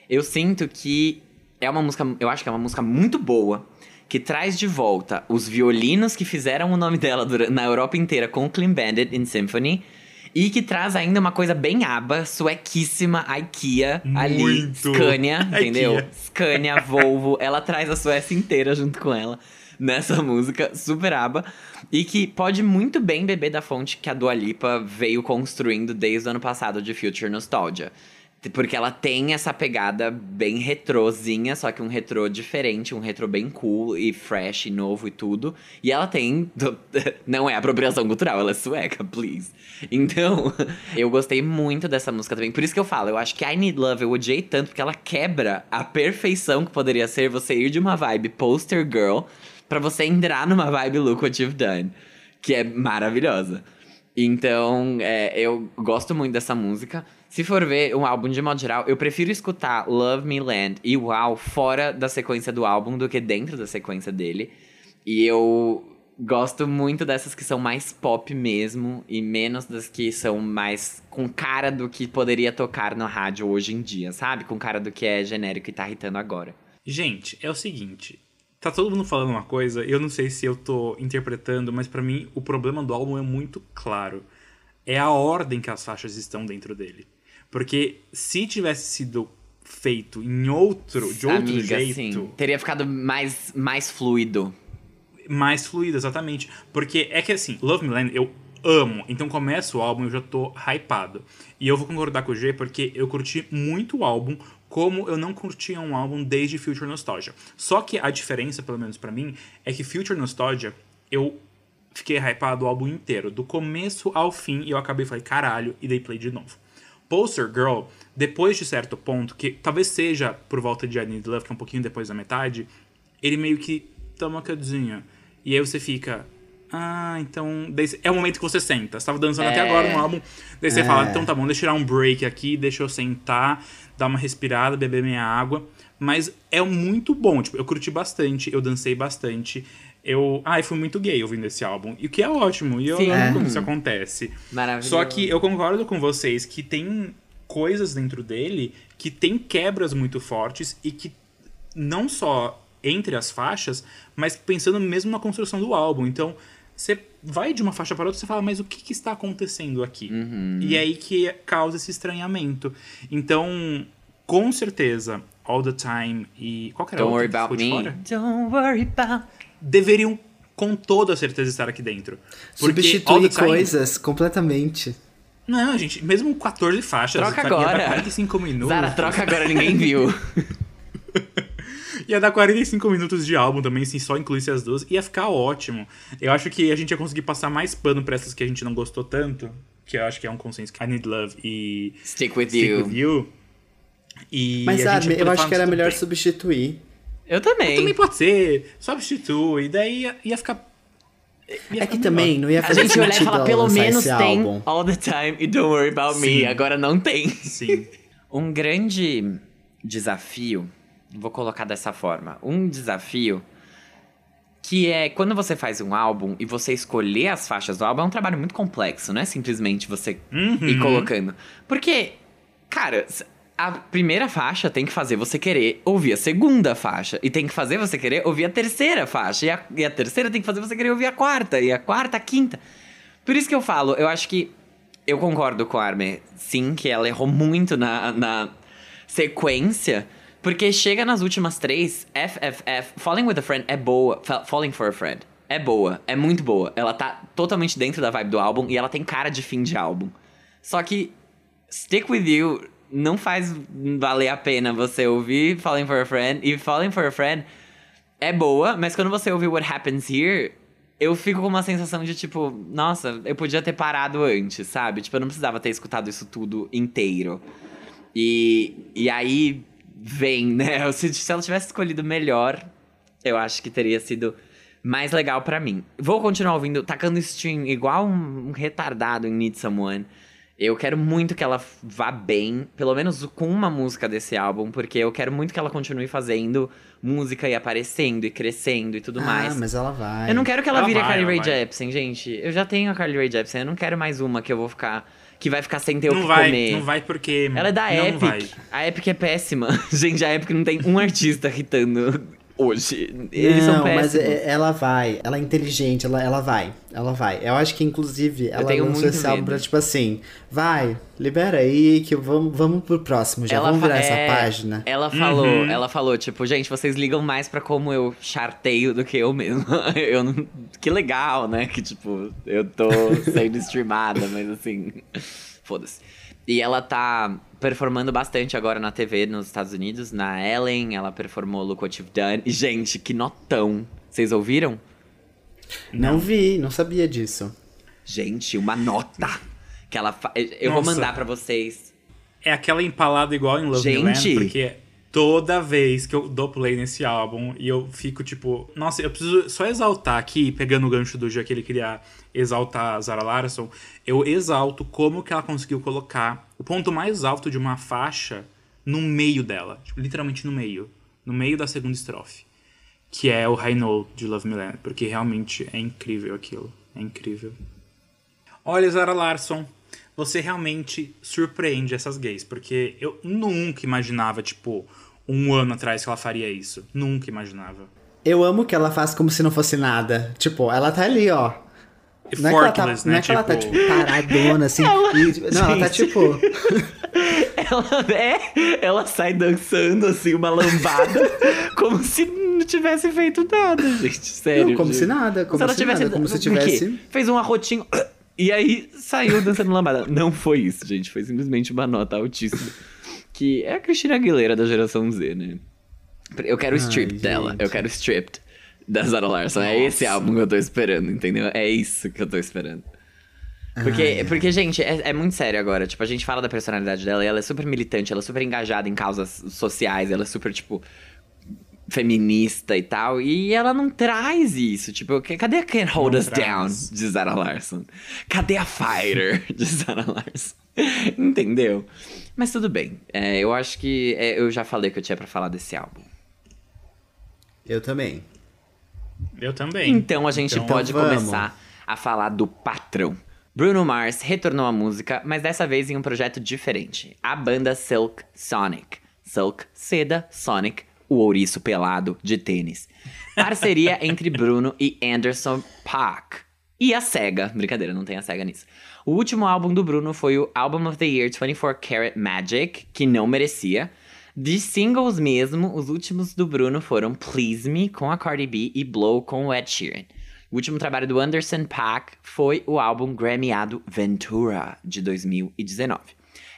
Eu sinto que é uma música, eu acho que é uma música muito boa, que traz de volta os violinos que fizeram o nome dela na Europa inteira com o Clean Bandit in Symphony. E que traz ainda uma coisa bem aba, suequíssima, IKEA, ali, Muito. Scania, entendeu? IKEA. Scania, Volvo, ela traz a Suécia inteira junto com ela nessa música, super aba. E que pode muito bem beber da fonte que a Dua Lipa veio construindo desde o ano passado de Future Nostalgia. Porque ela tem essa pegada bem retrozinha, só que um retrô diferente, um retrô bem cool e fresh e novo e tudo. E ela tem. Não é apropriação cultural, ela é sueca, please. Então, eu gostei muito dessa música também. Por isso que eu falo, eu acho que I Need Love eu odiei tanto, porque ela quebra a perfeição que poderia ser você ir de uma vibe poster girl pra você entrar numa vibe Look What You've Done. Que é maravilhosa. Então, é, eu gosto muito dessa música. Se for ver um álbum de modo geral, eu prefiro escutar Love Me Land e Wow fora da sequência do álbum do que dentro da sequência dele. E eu gosto muito dessas que são mais pop mesmo e menos das que são mais com cara do que poderia tocar na rádio hoje em dia, sabe? Com cara do que é genérico e tá irritando agora. Gente, é o seguinte. Tá todo mundo falando uma coisa, eu não sei se eu tô interpretando, mas pra mim o problema do álbum é muito claro. É a ordem que as faixas estão dentro dele. Porque se tivesse sido feito em outro, de outro Amiga, jeito, sim. Teria ficado mais, mais fluido. mais fluido, exatamente. Porque é que assim, Love Me Land eu amo. Então começa o álbum e eu já tô hypado. E eu vou concordar com o G porque eu curti muito o álbum como eu não curtia um álbum desde Future Nostalgia. Só que a diferença, pelo menos pra mim, é que Future Nostalgia eu fiquei hypado o álbum inteiro, do começo ao fim, e eu acabei e falei, caralho, e dei play de novo. Poster Girl, depois de certo ponto, que talvez seja por volta de I Need Love, que é um pouquinho depois da metade, ele meio que toma uma cadinha. E aí você fica. Ah, então. é o momento que você senta. Você tava dançando até É. agora no álbum. Daí você É. fala, então tá bom, deixa eu tirar um break aqui, deixa eu sentar, dar uma respirada, beber minha água. Mas é muito bom, tipo, eu curti bastante, eu dancei bastante. Eu. Ai, fui muito gay ouvindo esse álbum. E o que é ótimo. E eu Sim. amo É. como isso acontece. Maravilhoso. Só que eu concordo com vocês que tem coisas dentro dele que tem quebras muito fortes e que não só entre as faixas, mas pensando mesmo na construção do álbum. Então, você vai de uma faixa para outra e você fala, mas o que, que está acontecendo aqui? E é aí que causa esse estranhamento. Então, com certeza, All the Time e. Qual que era Don't worry que about me. Don't worry about Deveriam, com toda certeza, estar aqui dentro. Porque Substituir Time- coisas completamente. Não, gente, mesmo 14 faixas, Troca ia dar agora. 45 minutos. Zara, troca agora, ninguém viu. Ia dar 45 minutos de álbum também, se só incluísse as duas. Ia ficar ótimo. Eu acho que a gente ia conseguir passar mais pano pra essas que a gente não gostou tanto. Que eu acho que é um consenso que I Need Love e Stick with Stick you. With You. E Mas sabe, eu acho que era melhor bem. substituir. Eu também. Também pode ser, substitui, daí ia, ia ficar. ia É que melhor. também não ia A fazer gente olhar e falar, pelo menos tem álbum. All the Time e Don't Worry About Sim. Me. Agora não tem. Sim. Um grande desafio, vou colocar dessa forma, um desafio que é quando você faz um álbum e você escolher as faixas do álbum, é um trabalho muito complexo, não é simplesmente você Uhum. ir colocando. Porque, cara, a primeira faixa tem que fazer você querer ouvir a segunda faixa. E tem que fazer você querer ouvir a terceira faixa. E a, e a terceira tem que fazer você querer ouvir a quarta. E a quarta, a quinta. Por isso que eu falo, eu acho que. Eu concordo com a Armin, sim, que ela errou muito na, na sequência. Porque chega nas últimas três, FFF, Falling with a Friend é boa. Fa- Falling for a Friend é boa, é muito boa. Ela tá totalmente dentro da vibe do álbum e ela tem cara de fim de álbum. Só que Stick With You não faz valer a pena você ouvir Falling for a Friend. E Falling for a Friend é boa, mas quando você ouve What Happens Here, eu fico com uma sensação de tipo, nossa, eu podia ter parado antes, sabe? Tipo, eu não precisava ter escutado isso tudo inteiro. E, e aí vem, né? Se, se ela tivesse escolhido melhor, eu acho que teria sido mais legal pra mim. Vou continuar ouvindo, tacando stream igual um, um retardado em Need Someone. Eu quero muito que ela vá bem, pelo menos com uma música desse álbum, porque eu quero muito que ela continue fazendo música e aparecendo e crescendo e tudo ah, mais. mas ela vai. Eu não quero que ela, Ela vire a vai, Carly ela Rae. Jepsen, gente. Eu já tenho a Carly Rae Jepsen, eu não quero mais uma que eu vou ficar. que vai ficar sem ter o Não que vai, comer. não vai porque. Ela é da não Epic. Vai. A Epic é péssima. Gente, a Epic não tem um artista hitando hoje. Eles não, são mas é- ela vai. Ela é inteligente, ela, ela vai. Ela vai. Eu acho que, inclusive, ela lançou muito esse álbum pra, tipo assim, vai, libera aí que vamos, vamos pro próximo já. vamos fa- virar é, essa página. Ela falou, Uhum. ela falou, tipo, gente, vocês ligam mais pra como eu charteio do que eu mesmo. eu não, que legal, né? Que tipo, eu tô sendo streamada, mas assim, foda-se. E ela tá performando bastante agora na TV nos Estados Unidos, na Ellen, ela performou Look What You've Done. E gente, que notão. Vocês ouviram? Não vi, não sabia disso. Gente, uma nota que ela fa... Eu vou Nossa. mandar pra vocês. É aquela empalada igual em Love Gente. Me Land, porque toda vez que eu dou play nesse álbum e eu fico tipo, nossa, eu preciso só exaltar aqui, pegando o gancho do dia que ele queria exaltar a Zara Larson, eu exalto como que ela conseguiu colocar o ponto mais alto de uma faixa no meio dela, tipo, literalmente no meio, no meio da segunda estrofe, que é o High Note de Love Me porque realmente é incrível aquilo, é incrível. Olha, Zara Larson, você realmente surpreende essas gays, porque eu nunca imaginava, tipo, um ano atrás que ela faria isso. Nunca imaginava. Eu amo que ela faz como se não fosse nada. Tipo, ela tá ali, ó. Não é que ela tá, Effortless, não né? é que ela tá, Tipo- tipo, paradona, assim. e- não, ela tá, Gente. tipo... Ela é, ela sai dançando assim, uma lambada, como se não tivesse feito nada, gente. Sério. Não, como gente. se nada, como se ela se tivesse nada, como se tivesse- Fez um arrotinho e aí saiu dançando lambada. Não foi isso, gente. Foi simplesmente uma nota altíssima. Que é a Cristina Aguilera da geração Z, né? Eu quero o Ai, strip dela. gente. Eu quero o stripped da Zara Larson. É esse álbum que eu tô esperando, entendeu? É isso que eu tô esperando. Porque, ai. porque gente, é, é muito sério agora. Tipo, a gente fala da personalidade dela e ela é super militante, ela é super engajada em causas sociais, ela é super, tipo, feminista e tal. E ela não traz isso. Tipo, que- cadê a Can't Hold Não Us traz. Down de Zara Larson? Cadê a Fighter de Zara Larson? Entendeu? Mas tudo bem. É, eu acho que é, eu já falei que eu tinha pra falar desse álbum. Eu também. Eu também. Então a gente Então, pode vamos. começar a falar do patrão. Bruno Mars retornou à música, mas dessa vez em um projeto diferente. A banda Silk Sonic. Silk, seda, Sonic, o ouriço pelado de tênis. Parceria entre Bruno e Anderson Paak. E a SEGA. Brincadeira, não tem a SEGA nisso. O último álbum do Bruno foi o Album of the Year 24 Karat Magic, que não merecia. De singles mesmo, os últimos do Bruno foram Please Me com a Cardi B e Blow com o Ed Sheeran. O último trabalho do Anderson Paak foi o álbum Grammyado Ventura, de 2019.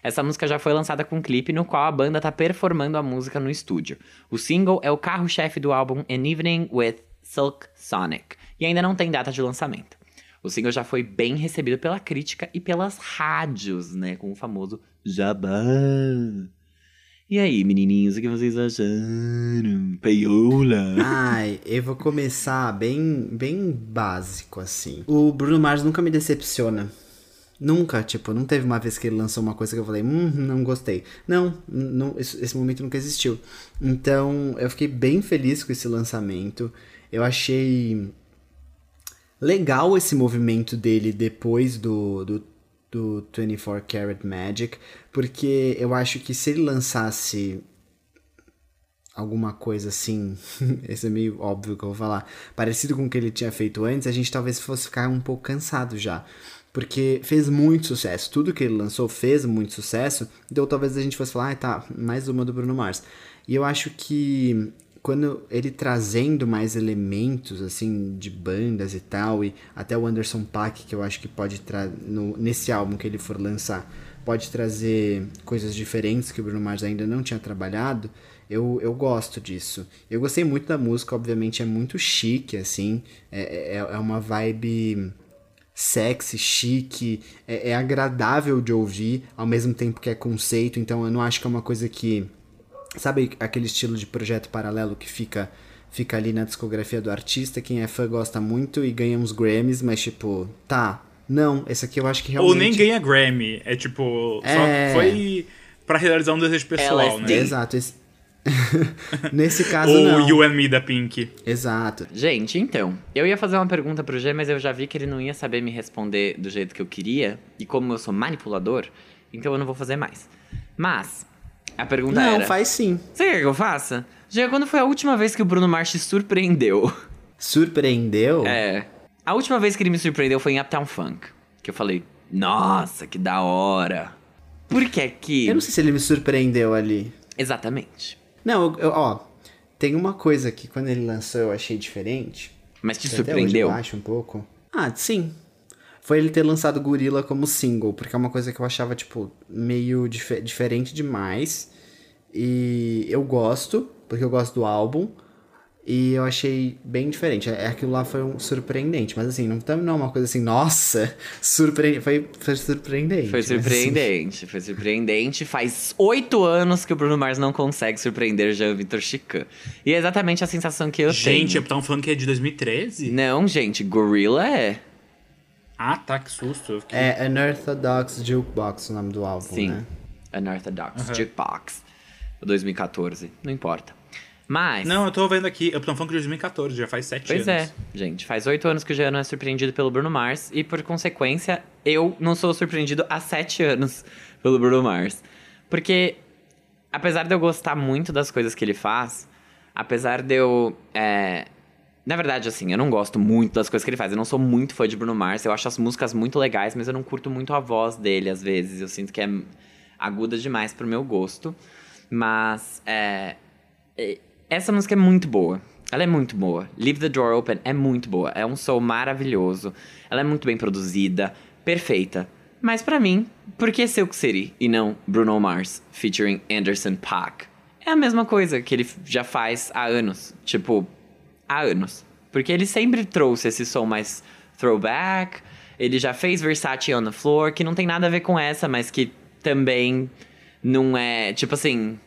Essa música já foi lançada com um clipe no qual a banda tá performando a música no estúdio. O single é o carro-chefe do álbum An Evening with Silk Sonic e ainda não tem data de lançamento. O single já foi bem recebido pela crítica e pelas rádios, né, com o famoso jabá. E aí, menininhos, o que vocês acharam? Peiola? Ai, eu vou começar bem, bem básico, assim. O Bruno Mars nunca me decepciona. Nunca, tipo, não teve uma vez que ele lançou uma coisa que eu falei, hum, não gostei. Não, não esse, esse momento nunca existiu. Então, eu fiquei bem feliz com esse lançamento. Eu achei legal esse movimento dele depois do, do, do 24 Karat Magic, porque eu acho que se ele lançasse alguma coisa assim, esse é meio óbvio que eu vou falar, parecido com o que ele tinha feito antes, a gente talvez fosse ficar um pouco cansado já. Porque fez muito sucesso. Tudo que ele lançou fez muito sucesso. Então talvez a gente fosse falar, ah, tá, mais uma do Bruno Mars. E eu acho que quando ele trazendo mais elementos assim de bandas e tal e até o Anderson Paak que eu acho que pode trazer nesse álbum que ele for lançar pode trazer coisas diferentes que o Bruno Mars ainda não tinha trabalhado eu, eu gosto disso eu gostei muito da música obviamente é muito chique assim é, é, é uma vibe sexy, chique, é, é, agradável de ouvir, ao mesmo tempo que é conceito, então eu não acho que é uma coisa que. Sabe aquele estilo de projeto paralelo que fica fica ali na discografia do artista, quem é fã gosta muito e ganha uns Grammys, mas tipo, tá, não, esse aqui eu acho que realmente... Ou nem ganha Grammy, é tipo, é... só foi para realizar um desejo pessoal, LSD. né? Exato, esse, Nesse caso, Ou não. You and Me da Pink. Exato. Gente, então, eu ia fazer uma pergunta pro G, mas eu já vi que ele não ia saber me responder do jeito que eu queria. E como eu sou manipulador, então eu não vou fazer mais. Mas, a pergunta não, era... Não, faz sim. Você quer que eu faça? G, quando foi a última vez que o Bruno Mars te surpreendeu? Surpreendeu? É. A última vez que ele me surpreendeu foi em Uptown Funk. Que eu falei, nossa, que da hora. Por que que... Eu não sei se ele me surpreendeu ali. Exatamente. Não, eu, ó, tem uma coisa que quando ele lançou eu achei diferente. Mas te surpreendeu? eu acho um pouco. Ah, sim. Foi ele ter lançado Gorilla como single, porque é uma coisa que eu achava, tipo, meio dif diferente demais. E eu gosto, porque eu gosto do álbum. E eu achei bem diferente. É, aquilo lá foi um surpreendente. Mas assim, não, não é uma coisa assim, nossa, surpreendente. Foi, foi surpreendente. Foi surpreendente, assim... foi surpreendente. Faz oito anos que o Bruno Mars não consegue surpreender Jean Vitor Chican. E é exatamente a sensação que eu gente, tenho. Gente, Uptown Funk é de 2013? Não, gente, Gorilla é. Ah, tá, que susto. Fiquei... É Unorthodox Jukebox o nome do álbum, Sim, né? Unorthodox uhum. Jukebox. 2014, não importa. Mas. Não, eu tô vendo aqui. Uptown Funk de 2014, já faz sete pois anos. Pois é, gente. Faz oito anos que o Jean não é surpreendido pelo Bruno Mars. E por consequência, eu não sou surpreendido há sete anos pelo Bruno Mars. Porque, apesar de eu gostar muito das coisas que ele faz, apesar de eu. É... Na verdade, assim, eu não gosto muito das coisas que ele faz. Eu não sou muito fã de Bruno Mars. Eu acho as músicas muito legais, mas eu não curto muito a voz dele às vezes. Eu sinto que é aguda demais pro meu gosto. Mas. É essa música é muito boa. Ela é muito boa. Leave the Door Open é muito boa. É um soul maravilhoso. Ela é muito bem produzida, perfeita. Mas para mim, por que Silk City e não Bruno Mars featuring Anderson Paak? É a mesma coisa que ele já faz há anos. Tipo, há anos. Porque ele sempre trouxe esse som mais throwback. Ele já fez Versace on the Floor, que não tem nada a ver com essa, mas que também não é. Tipo assim,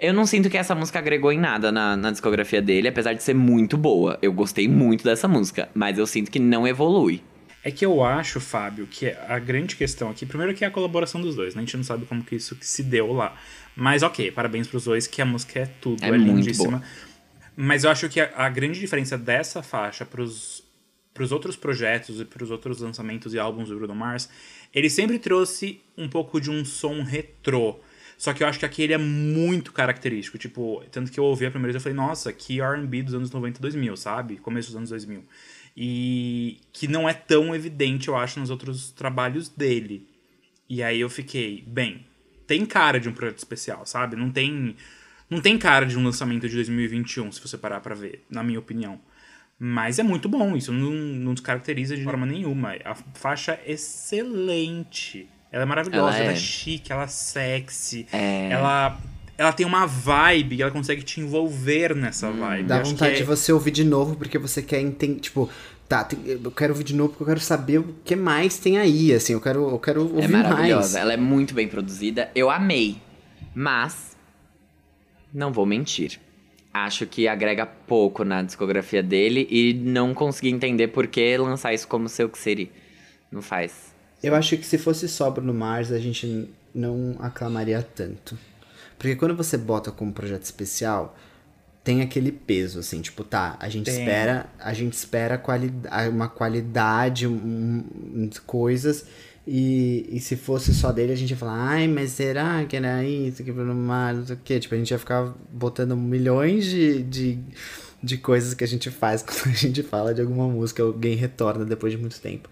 eu não sinto que essa música agregou em nada na, na, discografia dele, apesar de ser muito boa. Eu gostei muito dessa música, mas eu sinto que não evolui. É que eu acho, Fábio, que a grande questão aqui, primeiro que é a colaboração dos dois, né? A gente não sabe como que isso se deu lá. Mas ok, parabéns pros dois, que a música é tudo, é, é lindíssima. Mas eu acho que a, a grande diferença dessa faixa pros, pros outros projetos e pros outros lançamentos e álbuns do Bruno Mars, ele sempre trouxe um pouco de um som retrô. Só que eu acho que aquele é muito característico. Tipo, tanto que eu ouvi a primeira vez e falei, nossa, que RB dos anos 90 e 2000, sabe? Começo dos anos 2000. E que não é tão evidente, eu acho, nos outros trabalhos dele. E aí eu fiquei, bem, tem cara de um projeto especial, sabe? Não tem. Não tem cara de um lançamento de 2021, se você parar pra ver, na minha opinião. Mas é muito bom, isso não, não descaracteriza de forma nenhuma. A faixa é excelente. Ela é maravilhosa, ela é, ela é chique, ela é sexy. É... Ela, ela tem uma vibe, ela consegue te envolver nessa hum, vibe. Dá vontade é... de você ouvir de novo, porque você quer entender, tipo... Tá, eu quero ouvir de novo porque eu quero saber o que mais tem aí, assim, eu quero, eu quero ouvir mais. É maravilhosa, mais. ela é muito bem produzida, eu amei. Mas, não vou mentir, acho que agrega pouco na discografia dele e não consegui entender por que lançar isso como seu que seria. Não faz Eu acho que se fosse só Bruno Mars, a gente não aclamaria tanto. Porque quando você bota como projeto especial, tem aquele peso, assim, tipo, tá, a gente Tem. espera, a gente espera quali uma qualidade, um, coisas, e, e se fosse só dele, a gente ia falar, ai, mas será que era isso, que Bruno Mars, não sei o quê? Tipo, a gente ia ficar botando milhões de, de, de coisas que a gente faz quando a gente fala de alguma música, alguém retorna depois de muito tempo.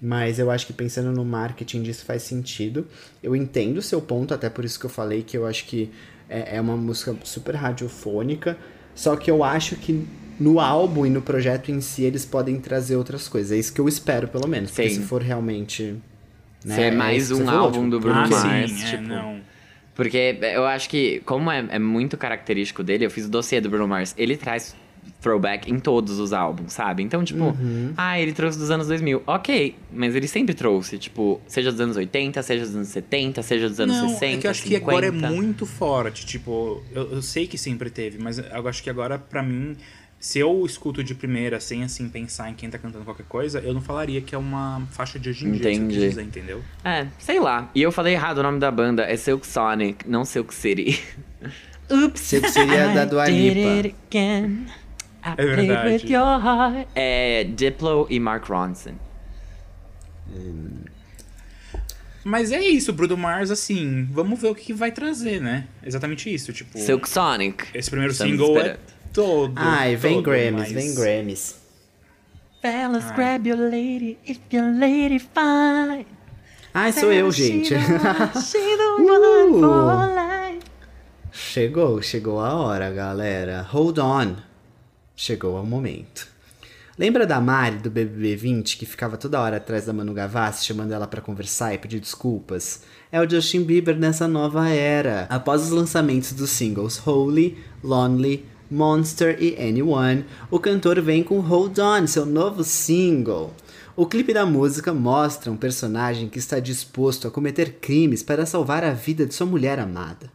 Mas eu acho que pensando no marketing disso faz sentido. Eu entendo o seu ponto, até por isso que eu falei que eu acho que é, é uma música super radiofônica. Só que eu acho que no álbum e no projeto em si eles podem trazer outras coisas. É isso que eu espero, pelo menos. Porque Sim. se for realmente. Né, Se é é mais que um falou, álbum tipo, do Bruno ah, Mars, sim, é, tipo, não. Porque eu acho que, como é, é muito característico dele, eu fiz o dossiê do Bruno Mars. Ele traz throwback em todos os álbuns, sabe? Então, tipo, Uhum. ah, ele trouxe dos anos 2000. Ok, mas ele sempre trouxe, tipo, seja dos anos 80, seja dos anos 70, seja dos anos não, 60, é que eu acho 50. que agora é muito forte. Tipo, eu, eu sei que sempre teve, mas eu acho que agora, pra mim, se eu escuto de primeira, sem assim pensar em quem tá cantando qualquer coisa, eu não falaria que é uma faixa de hoje em dia, Entendi. dizer, entendeu? É, sei lá. E eu falei errado o nome da banda, é Silk Sonic, não Silk City. Oops. Silk City é da Dua Lipa. I É played verdade. with your heart. É Diplo e Mark Ronson. Mas é isso, Bruno Mars, assim, vamos ver o que, vai trazer, né? Exatamente isso, tipo... Silk Sonic. Esse primeiro Estamos single esperando. é todo. Ai, vem todo, Grammys, mas- vem Grammys. Fellas, Ai. grab your lady if your lady fine. Ai, sou eu, gente. life. Chegou, chegou a hora, galera. Hold on. Chegou o momento. Lembra da Mari do BBB 20 que ficava toda hora atrás da Manu Gavassi chamando ela pra conversar e pedir desculpas? É o Justin Bieber nessa nova era. Após os lançamentos dos singles Holy, Lonely, Monster e Anyone, o cantor vem com Hold On, seu novo single. O clipe da música mostra um personagem que está disposto a cometer crimes para salvar a vida de sua mulher amada.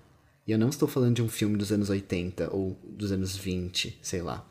E eu não estou falando de um filme dos anos 80 ou dos anos 20, sei lá.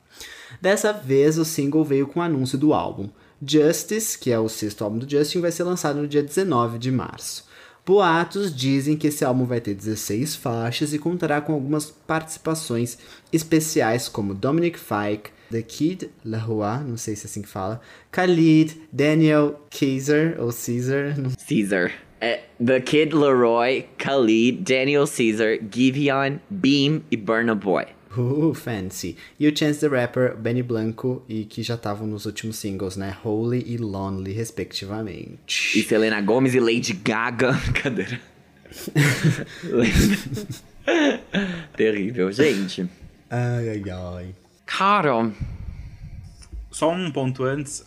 Dessa vez, o single veio com o anúncio do álbum. Justice, que é o sexto álbum do Justin, vai ser lançado no dia 19 de março. Boatos dizem que esse álbum vai ter 16 faixas e contará com algumas participações especiais como Dominic Fike, The Kid Laroi, não sei se é assim que fala, Khalid, Daniel Caesar, ou Caesar, não Caesar. É The Kid Leroy, Khalid, Daniel Caesar, Giveon, Beam e Burna Boy. Uh, fancy. E o Chance the Rapper, Benny Blanco, e que já estavam nos últimos singles, né? Holy e Lonely, respectivamente. E Selena Gomez e Lady Gaga. Brincadeira. Terrível, gente. Ai, ai, ai. Cara, Só um ponto antes,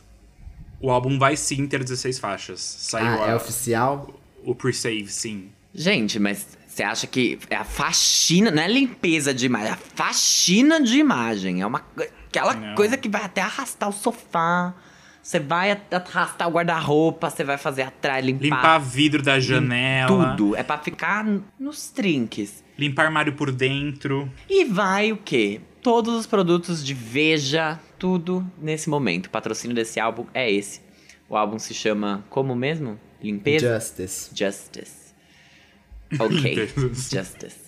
o álbum vai sim ter 16 faixas. Saiu Ah, é a- oficial? o pre-save, sim. gente, mas você acha que é a faxina, não é limpeza de imagem, é a faxina de imagem. É uma aquela Não. coisa que vai até arrastar o sofá. Você vai arrastar o guarda-roupa, você vai fazer atrás, limpar, Limpar vidro da janela. tudo. É pra ficar nos trinques. Limpar armário por dentro. E vai o quê? Todos os produtos de Veja, tudo nesse momento. O patrocínio desse álbum é esse. O álbum se chama como mesmo? Limpeza? Justice. Justice. Ok, Justice. Justice.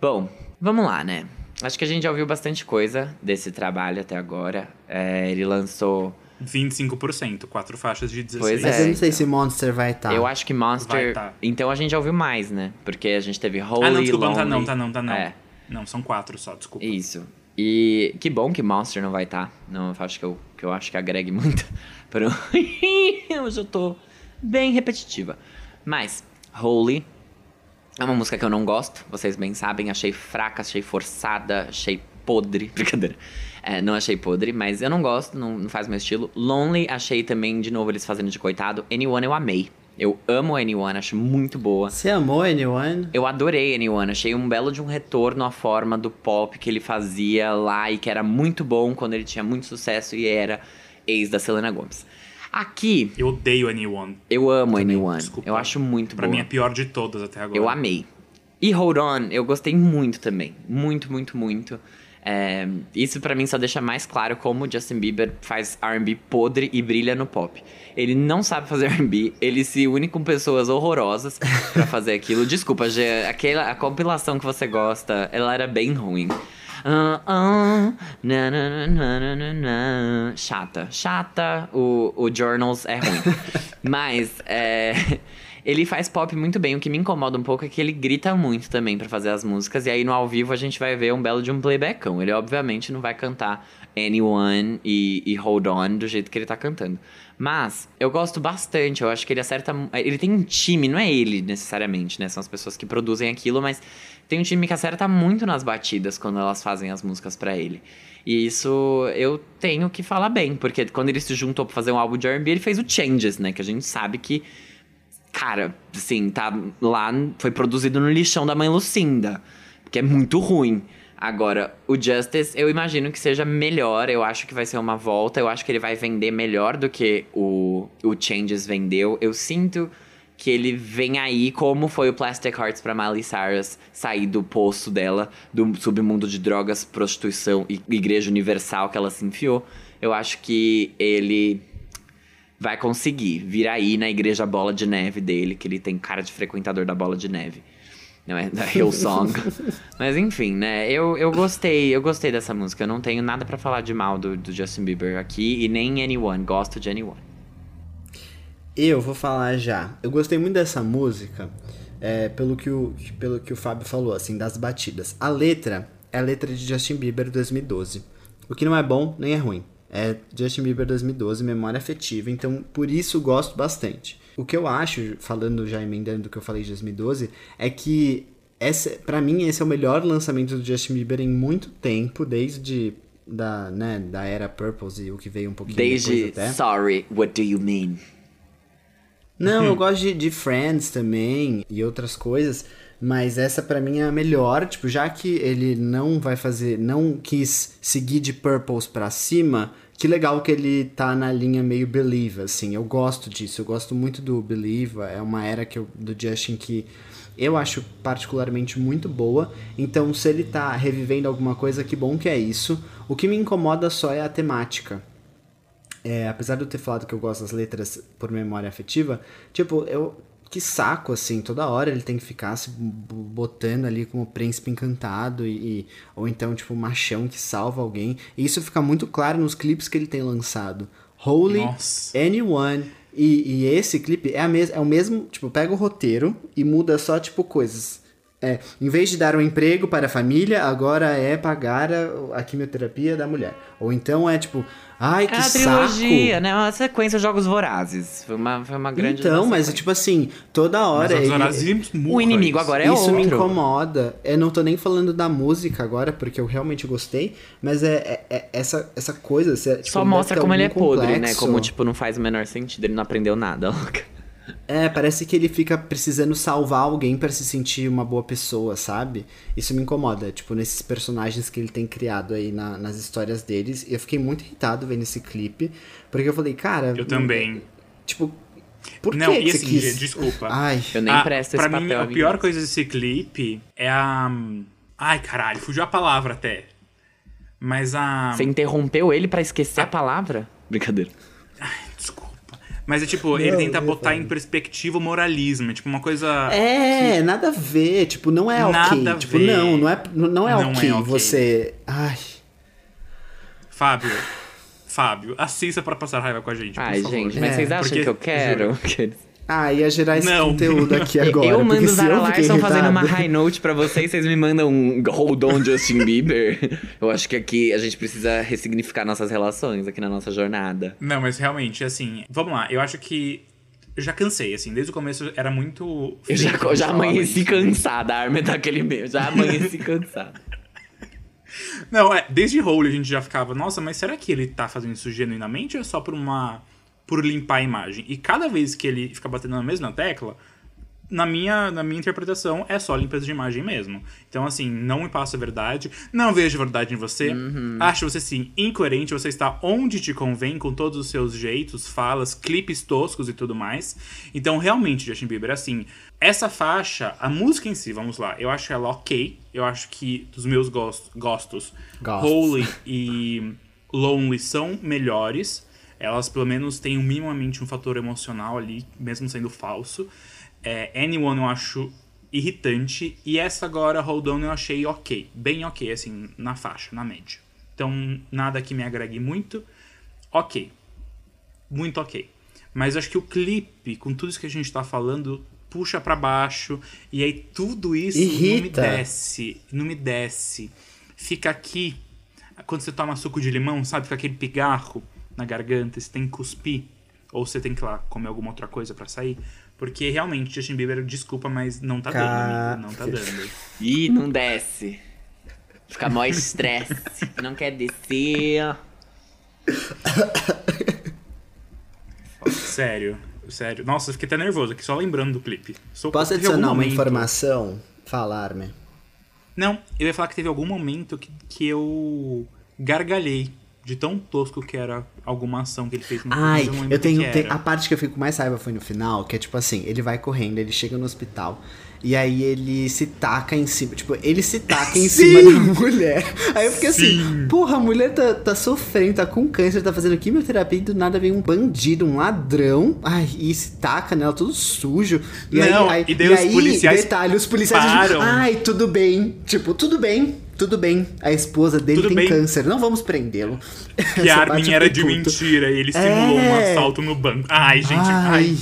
Bom, vamos lá, né? Acho que a gente já ouviu bastante coisa desse trabalho até agora. É, ele lançou. 25%, quatro faixas de 16. Pois Mas é, eu não sei então. se Monster vai estar. Eu acho que Vai Monster. tá. Então a gente já ouviu mais, né? Porque a gente teve Holy, Ah, não, desculpa, não tá Lonely. não, tá não, tá não. É. Não, são quatro só, desculpa. Isso. E que bom que Monster não vai estar. Não, eu acho que eu, que eu acho que agregue muito. Pro... Hoje eu tô bem repetitiva. Mas, Holy é uma música que eu não gosto, vocês bem sabem. Achei fraca, achei forçada, achei podre. Brincadeira. É, não achei podre, mas eu não gosto, não, não faz meu estilo. Lonely, achei também, de novo, eles fazendo de coitado. Anyone eu amei. Eu amo Anyone, acho muito boa. Você amou Anyone? Eu adorei Anyone, achei um belo de um retorno à forma do pop que ele fazia lá e que era muito bom quando ele tinha muito sucesso e era ex da Selena Gomez. Aqui, Eu odeio Anyone. eu amo Também, Anyone, desculpa. eu acho muito Pra boa. mim é a pior de todas até agora. Eu amei. E Hold On, eu gostei muito também. Muito, muito, muito. É, isso pra mim só deixa mais claro como Justin Bieber faz R&B podre e brilha no pop. Ele não sabe fazer R&B, ele se une com pessoas horrorosas pra fazer aquilo. Desculpa, Gê, aquela, a compilação que você gosta, ela era bem ruim. Na, na, na, Chata, chata. O, o Journals é ruim. Mas, é, ele faz pop muito bem. O que me incomoda um pouco é que ele grita muito também para fazer as músicas. E aí no ao vivo a gente vai ver um belo de um playbackão. Ele obviamente não vai cantar Anyone e, e Hold On do jeito que ele tá cantando. Mas eu gosto bastante. Eu acho que ele acerta. Ele tem um time, não é ele necessariamente, né? São as pessoas que produzem aquilo, mas tem um time que acerta muito nas batidas quando elas fazem as músicas para ele. E isso eu tenho que falar bem, porque quando ele se juntou pra fazer um álbum de R&B, ele fez o Changes, né? Que a gente sabe que, cara, assim, tá lá, foi produzido no lixão da mãe Lucinda, que é muito ruim. Agora, o Justice, eu imagino que seja melhor, eu acho que vai ser uma volta, eu acho que ele vai vender melhor do que o, o Changes vendeu. Eu sinto que ele vem aí como foi o Plastic Hearts para Miley Cyrus sair do poço dela, do submundo de drogas, prostituição e igreja universal que ela se enfiou. Eu acho que ele vai conseguir vir aí na igreja bola de neve dele, que ele tem cara de frequentador da bola de neve. Não é da Hillsong. Mas enfim, né? Eu, eu gostei, eu gostei dessa música. Eu não tenho nada para falar de mal do, do Justin Bieber aqui e nem Anyone. Gosto de Anyone. Eu vou falar já. Eu gostei muito dessa música, é, pelo, que o, pelo que o Fábio falou, assim, das batidas. A letra é a letra de Justin Bieber 2012. O que não é bom nem é ruim. É Justin Bieber 2012, memória afetiva, então por isso gosto bastante. O que eu acho, falando já emendando do que eu falei de 2012, é que essa, para mim esse é o melhor lançamento do Justin Bieber em muito tempo, desde da, né, da era Purple e o que veio um pouquinho desde depois até. Sorry, what do you mean? Não, eu gosto de, de Friends também e outras coisas, mas essa para mim é a melhor, tipo, já que ele não vai fazer, não quis seguir de Purples para cima, que legal que ele tá na linha meio Believe, assim, eu gosto disso, eu gosto muito do Believe, é uma era que eu, do Justin que eu acho particularmente muito boa, então se ele tá revivendo alguma coisa, que bom que é isso. O que me incomoda só é a temática. É, apesar de eu ter falado que eu gosto das letras por memória afetiva, tipo, eu. Que saco, assim, toda hora ele tem que ficar se botando ali como príncipe encantado e, e, Ou então, tipo, machão que salva alguém. E isso fica muito claro nos clipes que ele tem lançado. Holy, Nossa. Anyone. E, e esse clipe é, a mes é o mesmo. Tipo, pega o roteiro e muda só, tipo, coisas. É, em vez de dar um emprego para a família, agora é pagar a, a quimioterapia da mulher. Ou então é tipo, Ai, que é uma saco. trilogia, né? Uma sequência de Jogos Vorazes. Foi uma, foi uma grande... Então, mas sequência. tipo assim, toda hora... Mas ele- Vorazes O inimigo agora é isso outro. me incomoda. Eu não tô nem falando da música agora, porque eu realmente gostei, mas é, é- é essa, essa coisa... Tipo, Só mostra como ele é algum podre, né? complexo. Como, tipo, não faz o menor sentido. Ele não aprendeu nada, louca. É, parece que ele fica precisando salvar alguém pra se sentir uma boa pessoa, sabe? Isso me incomoda, tipo, nesses personagens que ele tem criado aí na- nas histórias deles. E eu fiquei muito irritado vendo esse clipe, porque eu falei, cara... Eu também. Tipo, por Não, que e assim, quis... Desculpa. Ai, Eu nem Ah, presto pra esse mim, papel. a amigo. pior coisa desse clipe é a. Ai, caralho, fugiu a palavra até. Mas a. Você interrompeu ele pra esquecer a palavra? Brincadeira. Mas é tipo, ele Não, tenta botar em perspectiva o moralismo. É tipo uma coisa. É, nada a ver. Tipo, não é ok. Nada a tipo, ver. não, não é, não é Não ok é ok. você. Ai. Fábio. Fábio, assista pra passar raiva com a gente. por Ai, favor. gente, mas É, vocês acham porque- que eu quero? Ah, ia gerar esse Não. conteúdo aqui agora. eu mando Zara Larson fazendo uma high note pra vocês, vocês me mandam um hold on Justin Bieber. Eu acho que aqui a gente precisa ressignificar nossas relações aqui na nossa jornada. Não, mas realmente, assim, vamos lá. Eu acho que. Eu já cansei, assim, desde o começo era muito. Eu já, eu já amanheci cansada, a arma é daquele meu. Já amanheci cansada. Não, é, desde Hole a gente já ficava, nossa, mas será que ele tá fazendo isso genuinamente ou é só por uma. Por limpar a imagem? E cada vez que ele fica batendo na mesma tecla, na minha, na minha interpretação, é só limpeza de imagem mesmo. Então, assim, não me passa a verdade, não vejo verdade em você, acho você, sim, incoerente, você está onde te convém, com todos os seus jeitos, falas, clipes toscos e tudo mais. Então, realmente, Justin Bieber, assim, essa faixa, a música em si, vamos lá, eu acho ela ok, eu acho que dos meus gostos, gostos Gostos. Holy e Lonely são melhores. Elas, pelo menos, têm minimamente um fator emocional ali, mesmo sendo falso. É, Anyone eu acho irritante. E essa agora, Hold On, eu achei ok. Bem ok, assim, na faixa, na média. Então, nada que me agregue muito. Ok. Muito ok. Mas acho que o clipe, com tudo isso que a gente tá falando, puxa pra baixo. E aí tudo isso não me Irrita. desce. Não me desce. Fica aqui. Quando você toma suco de limão, sabe? Fica aquele pigarro na garganta. Você tem que cuspir. Ou você tem que lá comer alguma outra coisa pra sair. Porque realmente, Justin Bieber, desculpa, mas não tá Ca- dando, amigo. Não tá dando. Ih, não desce. Fica mó estresse. Não quer descer. Sério, sério. Nossa, eu fiquei até nervoso aqui, só lembrando do clipe. Sou- Posso adicionar uma momento- informação? Falar-me. Não, eu ia falar que teve algum momento que, que eu gargalhei de tão tosco que era alguma ação que ele fez no Ai, lembro eu o tenho, tem-. A parte que eu fico mais raiva foi no final, que é tipo assim, ele vai correndo, ele chega no hospital. E aí ele se taca em cima. Tipo, ele se taca em Sim! cima da mulher. Aí eu fiquei assim, Sim! porra, a mulher tá, tá sofrendo, tá com câncer, tá fazendo quimioterapia e do nada vem um bandido, um ladrão. Ai, e se taca nela, todo sujo. E Não, aí, aí, e daí os policiais detalhe, os policiais param. Ai, tudo bem. Tipo, tudo bem. Tudo bem, a esposa dele Tudo tem bem. câncer, não vamos prendê-lo. Que a eu era de mentira e ele simulou um É. assalto no banco. Ai, gente, ai. Ai.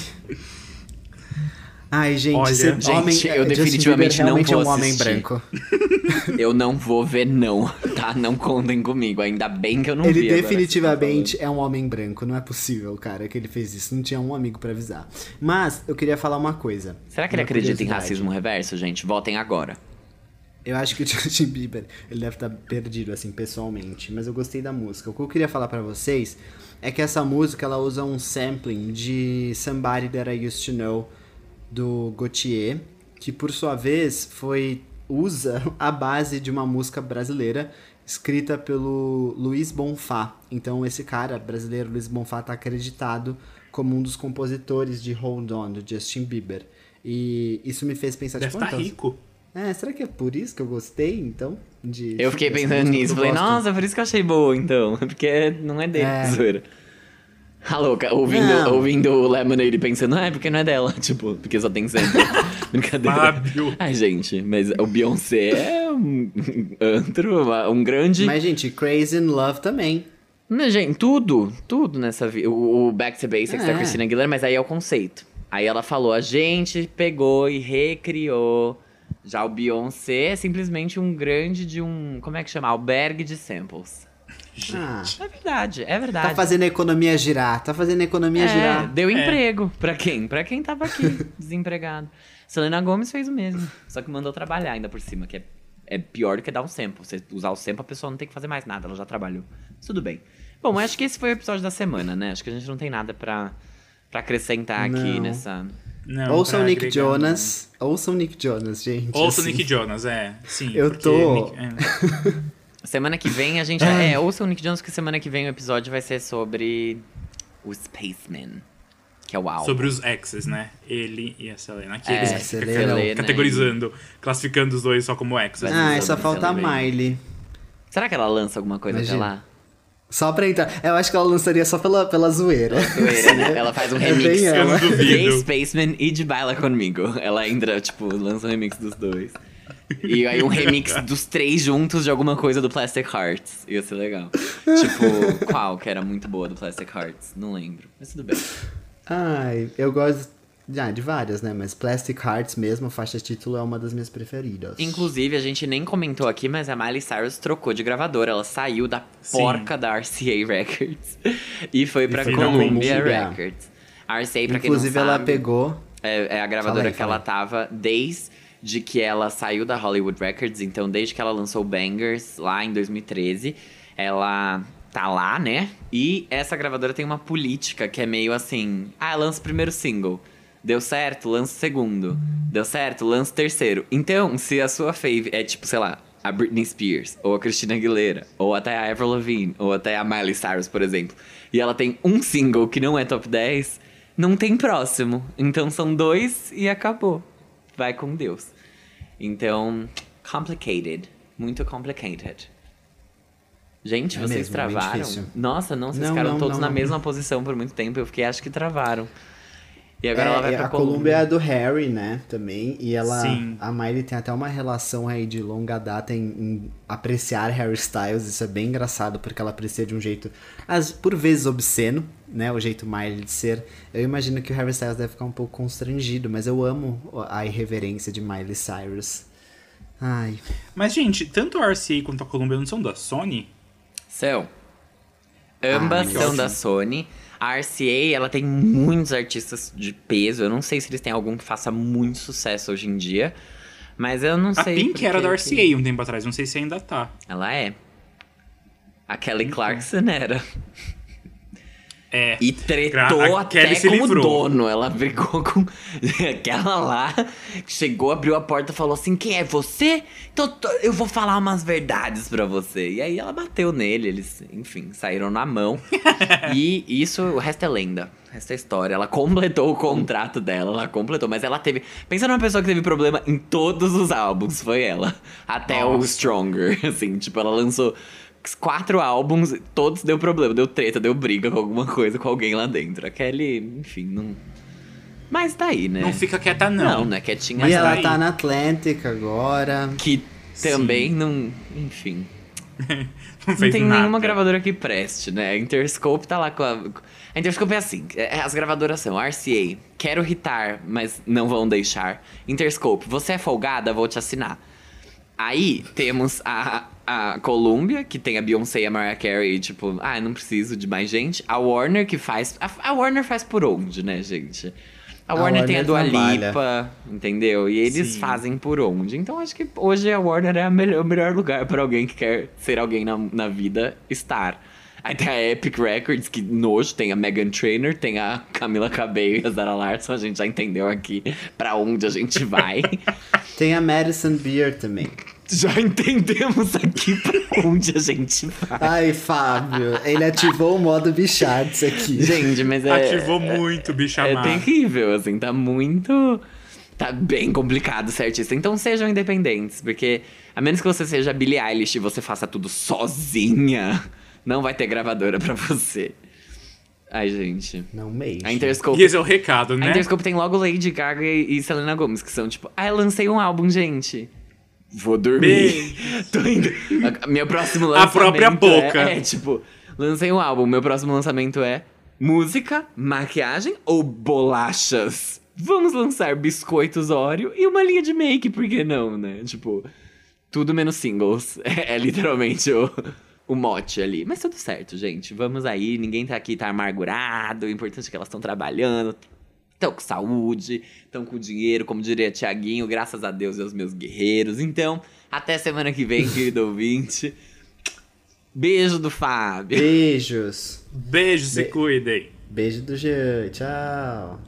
Ai, gente, Olha, gente, homem, eu definitivamente Bieber não vou é um homem assistir. branco. Eu não vou ver, não. Tá? Não contem comigo. Ainda bem que eu não Ele vi. que definitivamente é um homem branco, não é possível, cara, que ele fez isso. Não tinha um amigo pra avisar. Mas eu queria falar uma coisa. tá. Será que ele acredita em racismo reverso, gente? Votem agora. Eu acho que o Justin Bieber, ele deve estar perdido, assim, pessoalmente. Mas eu gostei da música. O que eu queria falar pra vocês é que essa música, ela usa um sampling de Somebody That I Used To Know, do Gautier, que por sua vez foi usa a base de uma música brasileira escrita pelo Luiz Bonfá. Então esse cara brasileiro, Luiz Bonfá, tá acreditado como um dos compositores de Hold On, do Justin Bieber. E isso me fez pensar, Deve tipo, estar então, rico. é, será que é por isso que eu gostei, então? De Eu fiquei pensando nisso. Falei, nossa, por isso que eu achei boa, então. Porque não é dele, É. A louca, ouvindo, Não. ouvindo o Lemonade pensando, ah, é porque não é dela. Tipo, porque só tem sample. Brincadeira. Fábio. Ai, gente, mas o Beyoncé é um antro, um grande. Mas, gente, Crazy in Love também. Não, gente, tudo, tudo nessa vida. O, o Back to Basics da É. Christina Aguilera, mas aí é o conceito. Aí ela falou, a gente pegou e recriou. Já o Beyoncé é simplesmente um grande de um, como é que chama? Albergue de samples. Ah, É verdade, é verdade. tá fazendo a economia girar, tá fazendo a economia é, girar. deu emprego. Pra quem? Pra quem tava aqui, desempregado. Selena Gomes fez o mesmo. Só que mandou trabalhar ainda por cima, que é, é pior do que dar um sample. Você usar o sample, a pessoa não tem que fazer mais nada, ela já trabalhou. Mas tudo bem. Bom, acho que esse foi o episódio da semana, né? Acho que a gente não tem nada pra, pra acrescentar aqui Não. nessa. Não, Ouçam pra Nick agregar, Jonas. Ouçam Nick Jonas, gente. não. Ouça o assim. Nick Jonas, é. Sim. Eu tô- Nick- é. Semana que vem a gente. é, ouça o Nick Jones, porque semana que vem o episódio vai ser sobre o Spaceman. Que é o álbum. Sobre os exes, né? Ele e a Selena. Aqui É, eles Selena. ficam Selena categorizando, classificando os dois só como exes. Ah, é só falta a. Miley. Será que ela lança alguma coisa Imagina. até lá? Só pra entrar. Eu acho que ela lançaria só pela, pela zoeira. Zoeira, né? Ela faz um É remix. bem Eu não Gay duvido. Spaceman e de Baila Comigo. Ela entra, tipo, lança um remix dos dois. E aí um remix dos três juntos de alguma coisa do Plastic Hearts. Ia ser legal. Tipo, qual que era muito boa do Plastic Hearts? Não lembro. Mas tudo bem. Ai, eu gosto ah, de várias, né? Mas Plastic Hearts mesmo, faixa título, é uma das minhas preferidas. Inclusive, a gente nem comentou aqui, mas a Miley Cyrus trocou de gravadora. Ela saiu da Sim. porca da RCA Records e foi pra finalmente. Columbia. Records. A RCA, pra Inclusive, quem não ela sabe, pegou. É, é a gravadora aí, que ela tava desde que ela saiu da Hollywood Records, então desde que ela lançou Bangers lá em 2013, ela tá lá, né? E essa gravadora tem uma política que é meio assim, ah, lança o primeiro single. Deu certo, lança o segundo. Deu certo, lança o terceiro. Então, se a sua fave é tipo, sei lá, a Britney Spears, ou a Christina Aguilera, ou até a Avril Lavigne, ou até a Miley Cyrus, por exemplo, e ela tem um single que não é top 10, não tem próximo. Então são dois e acabou. Vai com Deus. Então, complicated. Muito complicated. Gente, É vocês mesmo, travaram? Nossa, não, vocês Não, ficaram não, todos não, na mesma posição por muito tempo. Eu fiquei, acho que travaram. E agora É, ela vai pra a Colômbia é a do Harry, né? Também. E ela. Sim. A Miley tem até uma relação aí de longa data em, em apreciar Harry Styles. Isso é bem engraçado, porque ela aprecia de um jeito, as, por vezes, obsceno, né? O jeito Miley de ser. Eu imagino que o Harry Styles deve ficar um pouco constrangido, mas eu amo a irreverência de Miley Cyrus. Ai. Mas, gente, tanto a RCA quanto a Columbia não são da Sony? São. Ambas Ah, são da Sony. A RCA, ela tem muitos artistas de peso. Eu não sei se eles têm algum que faça muito sucesso hoje em dia. Mas eu não A sei. Pink por era que da que- RCA um tempo atrás, não sei se ainda tá. Ela é. A Kelly Clarkson era. É. E tretou A até com o dono. Ela brigou com aquela lá. Chegou, abriu a porta e falou assim: Quem é você? Então eu vou falar umas verdades pra você. E aí ela bateu nele. Eles, enfim, saíram na mão. e isso, o resto é lenda. O resto é história. Ela completou o contrato dela. Ela completou. Mas ela teve. Pensa numa pessoa que teve problema em todos os álbuns. Foi ela. Até o Nossa. Stronger. Assim, tipo, ela lançou quatro álbuns, todos deu problema, deu treta, deu briga com alguma coisa com alguém lá dentro. A Kelly, enfim, não. Mas tá aí, né? Não fica quieta, não. Não, né? Quietinha. e tá ela aí. tá na Atlântica agora. Que também não. Enfim. Não Não tem nada. nenhuma gravadora que preste, né? A Interscope tá lá com a. A Interscope é assim: é- as gravadoras são RCA, quero hitar, mas não vão deixar. Interscope, você é folgada, vou te assinar. Aí temos a, a Columbia, que tem a Beyoncé e a Mariah Carey, tipo, ah, não preciso de mais gente. A Warner, que faz. A, a Warner faz por onde, né, gente? A, A Warner, tem a Dua trabalha. Lipa, entendeu? E eles Sim. fazem por onde. Então acho que hoje a Warner é melhor- o melhor lugar pra alguém que quer ser alguém na, na vida estar. Aí tem a Epic Records, que nojo, tem a Megan Trainor, tem a Camila Cabello e a Zara Larson, a gente já entendeu aqui pra onde a gente vai. Tem a Madison Beer também. Já entendemos aqui pra onde a gente vai. Ai, Fábio, ele ativou o modo Bichards aqui. Gente, mas é... Ativou muito, bicha É terrível, assim, tá muito. Tá bem complicado ser artista. Então sejam independentes, porque a menos que você seja Billie Eilish e você faça tudo sozinha, não vai ter gravadora pra você. Ai, gente. Não mexe. A Interscope. E esse é o recado, A né? Interscope tem logo Lady Gaga e e Selena Gomez, que são tipo, ah, eu lancei um álbum, gente. Vou dormir. Tô indo. A- Meu próximo A lançamento. própria boca. É, é, tipo, lancei um álbum. Meu próximo lançamento é música, maquiagem ou bolachas? Vamos lançar biscoitos Oreo e uma linha de make, por que não, né? Tipo, tudo menos singles. É, é literalmente o, o mote ali. Mas tudo certo, gente. Vamos aí. Ninguém tá aqui, tá amargurado. O importante é que elas estão trabalhando. Estão com saúde, estão com dinheiro, como diria Tiaguinho, graças a Deus e aos meus guerreiros. Então, até semana que vem, querido ouvinte. Beijo do Fábio. Beijos. Beijo, se Be- cuidem. Beijo do Jean. Tchau.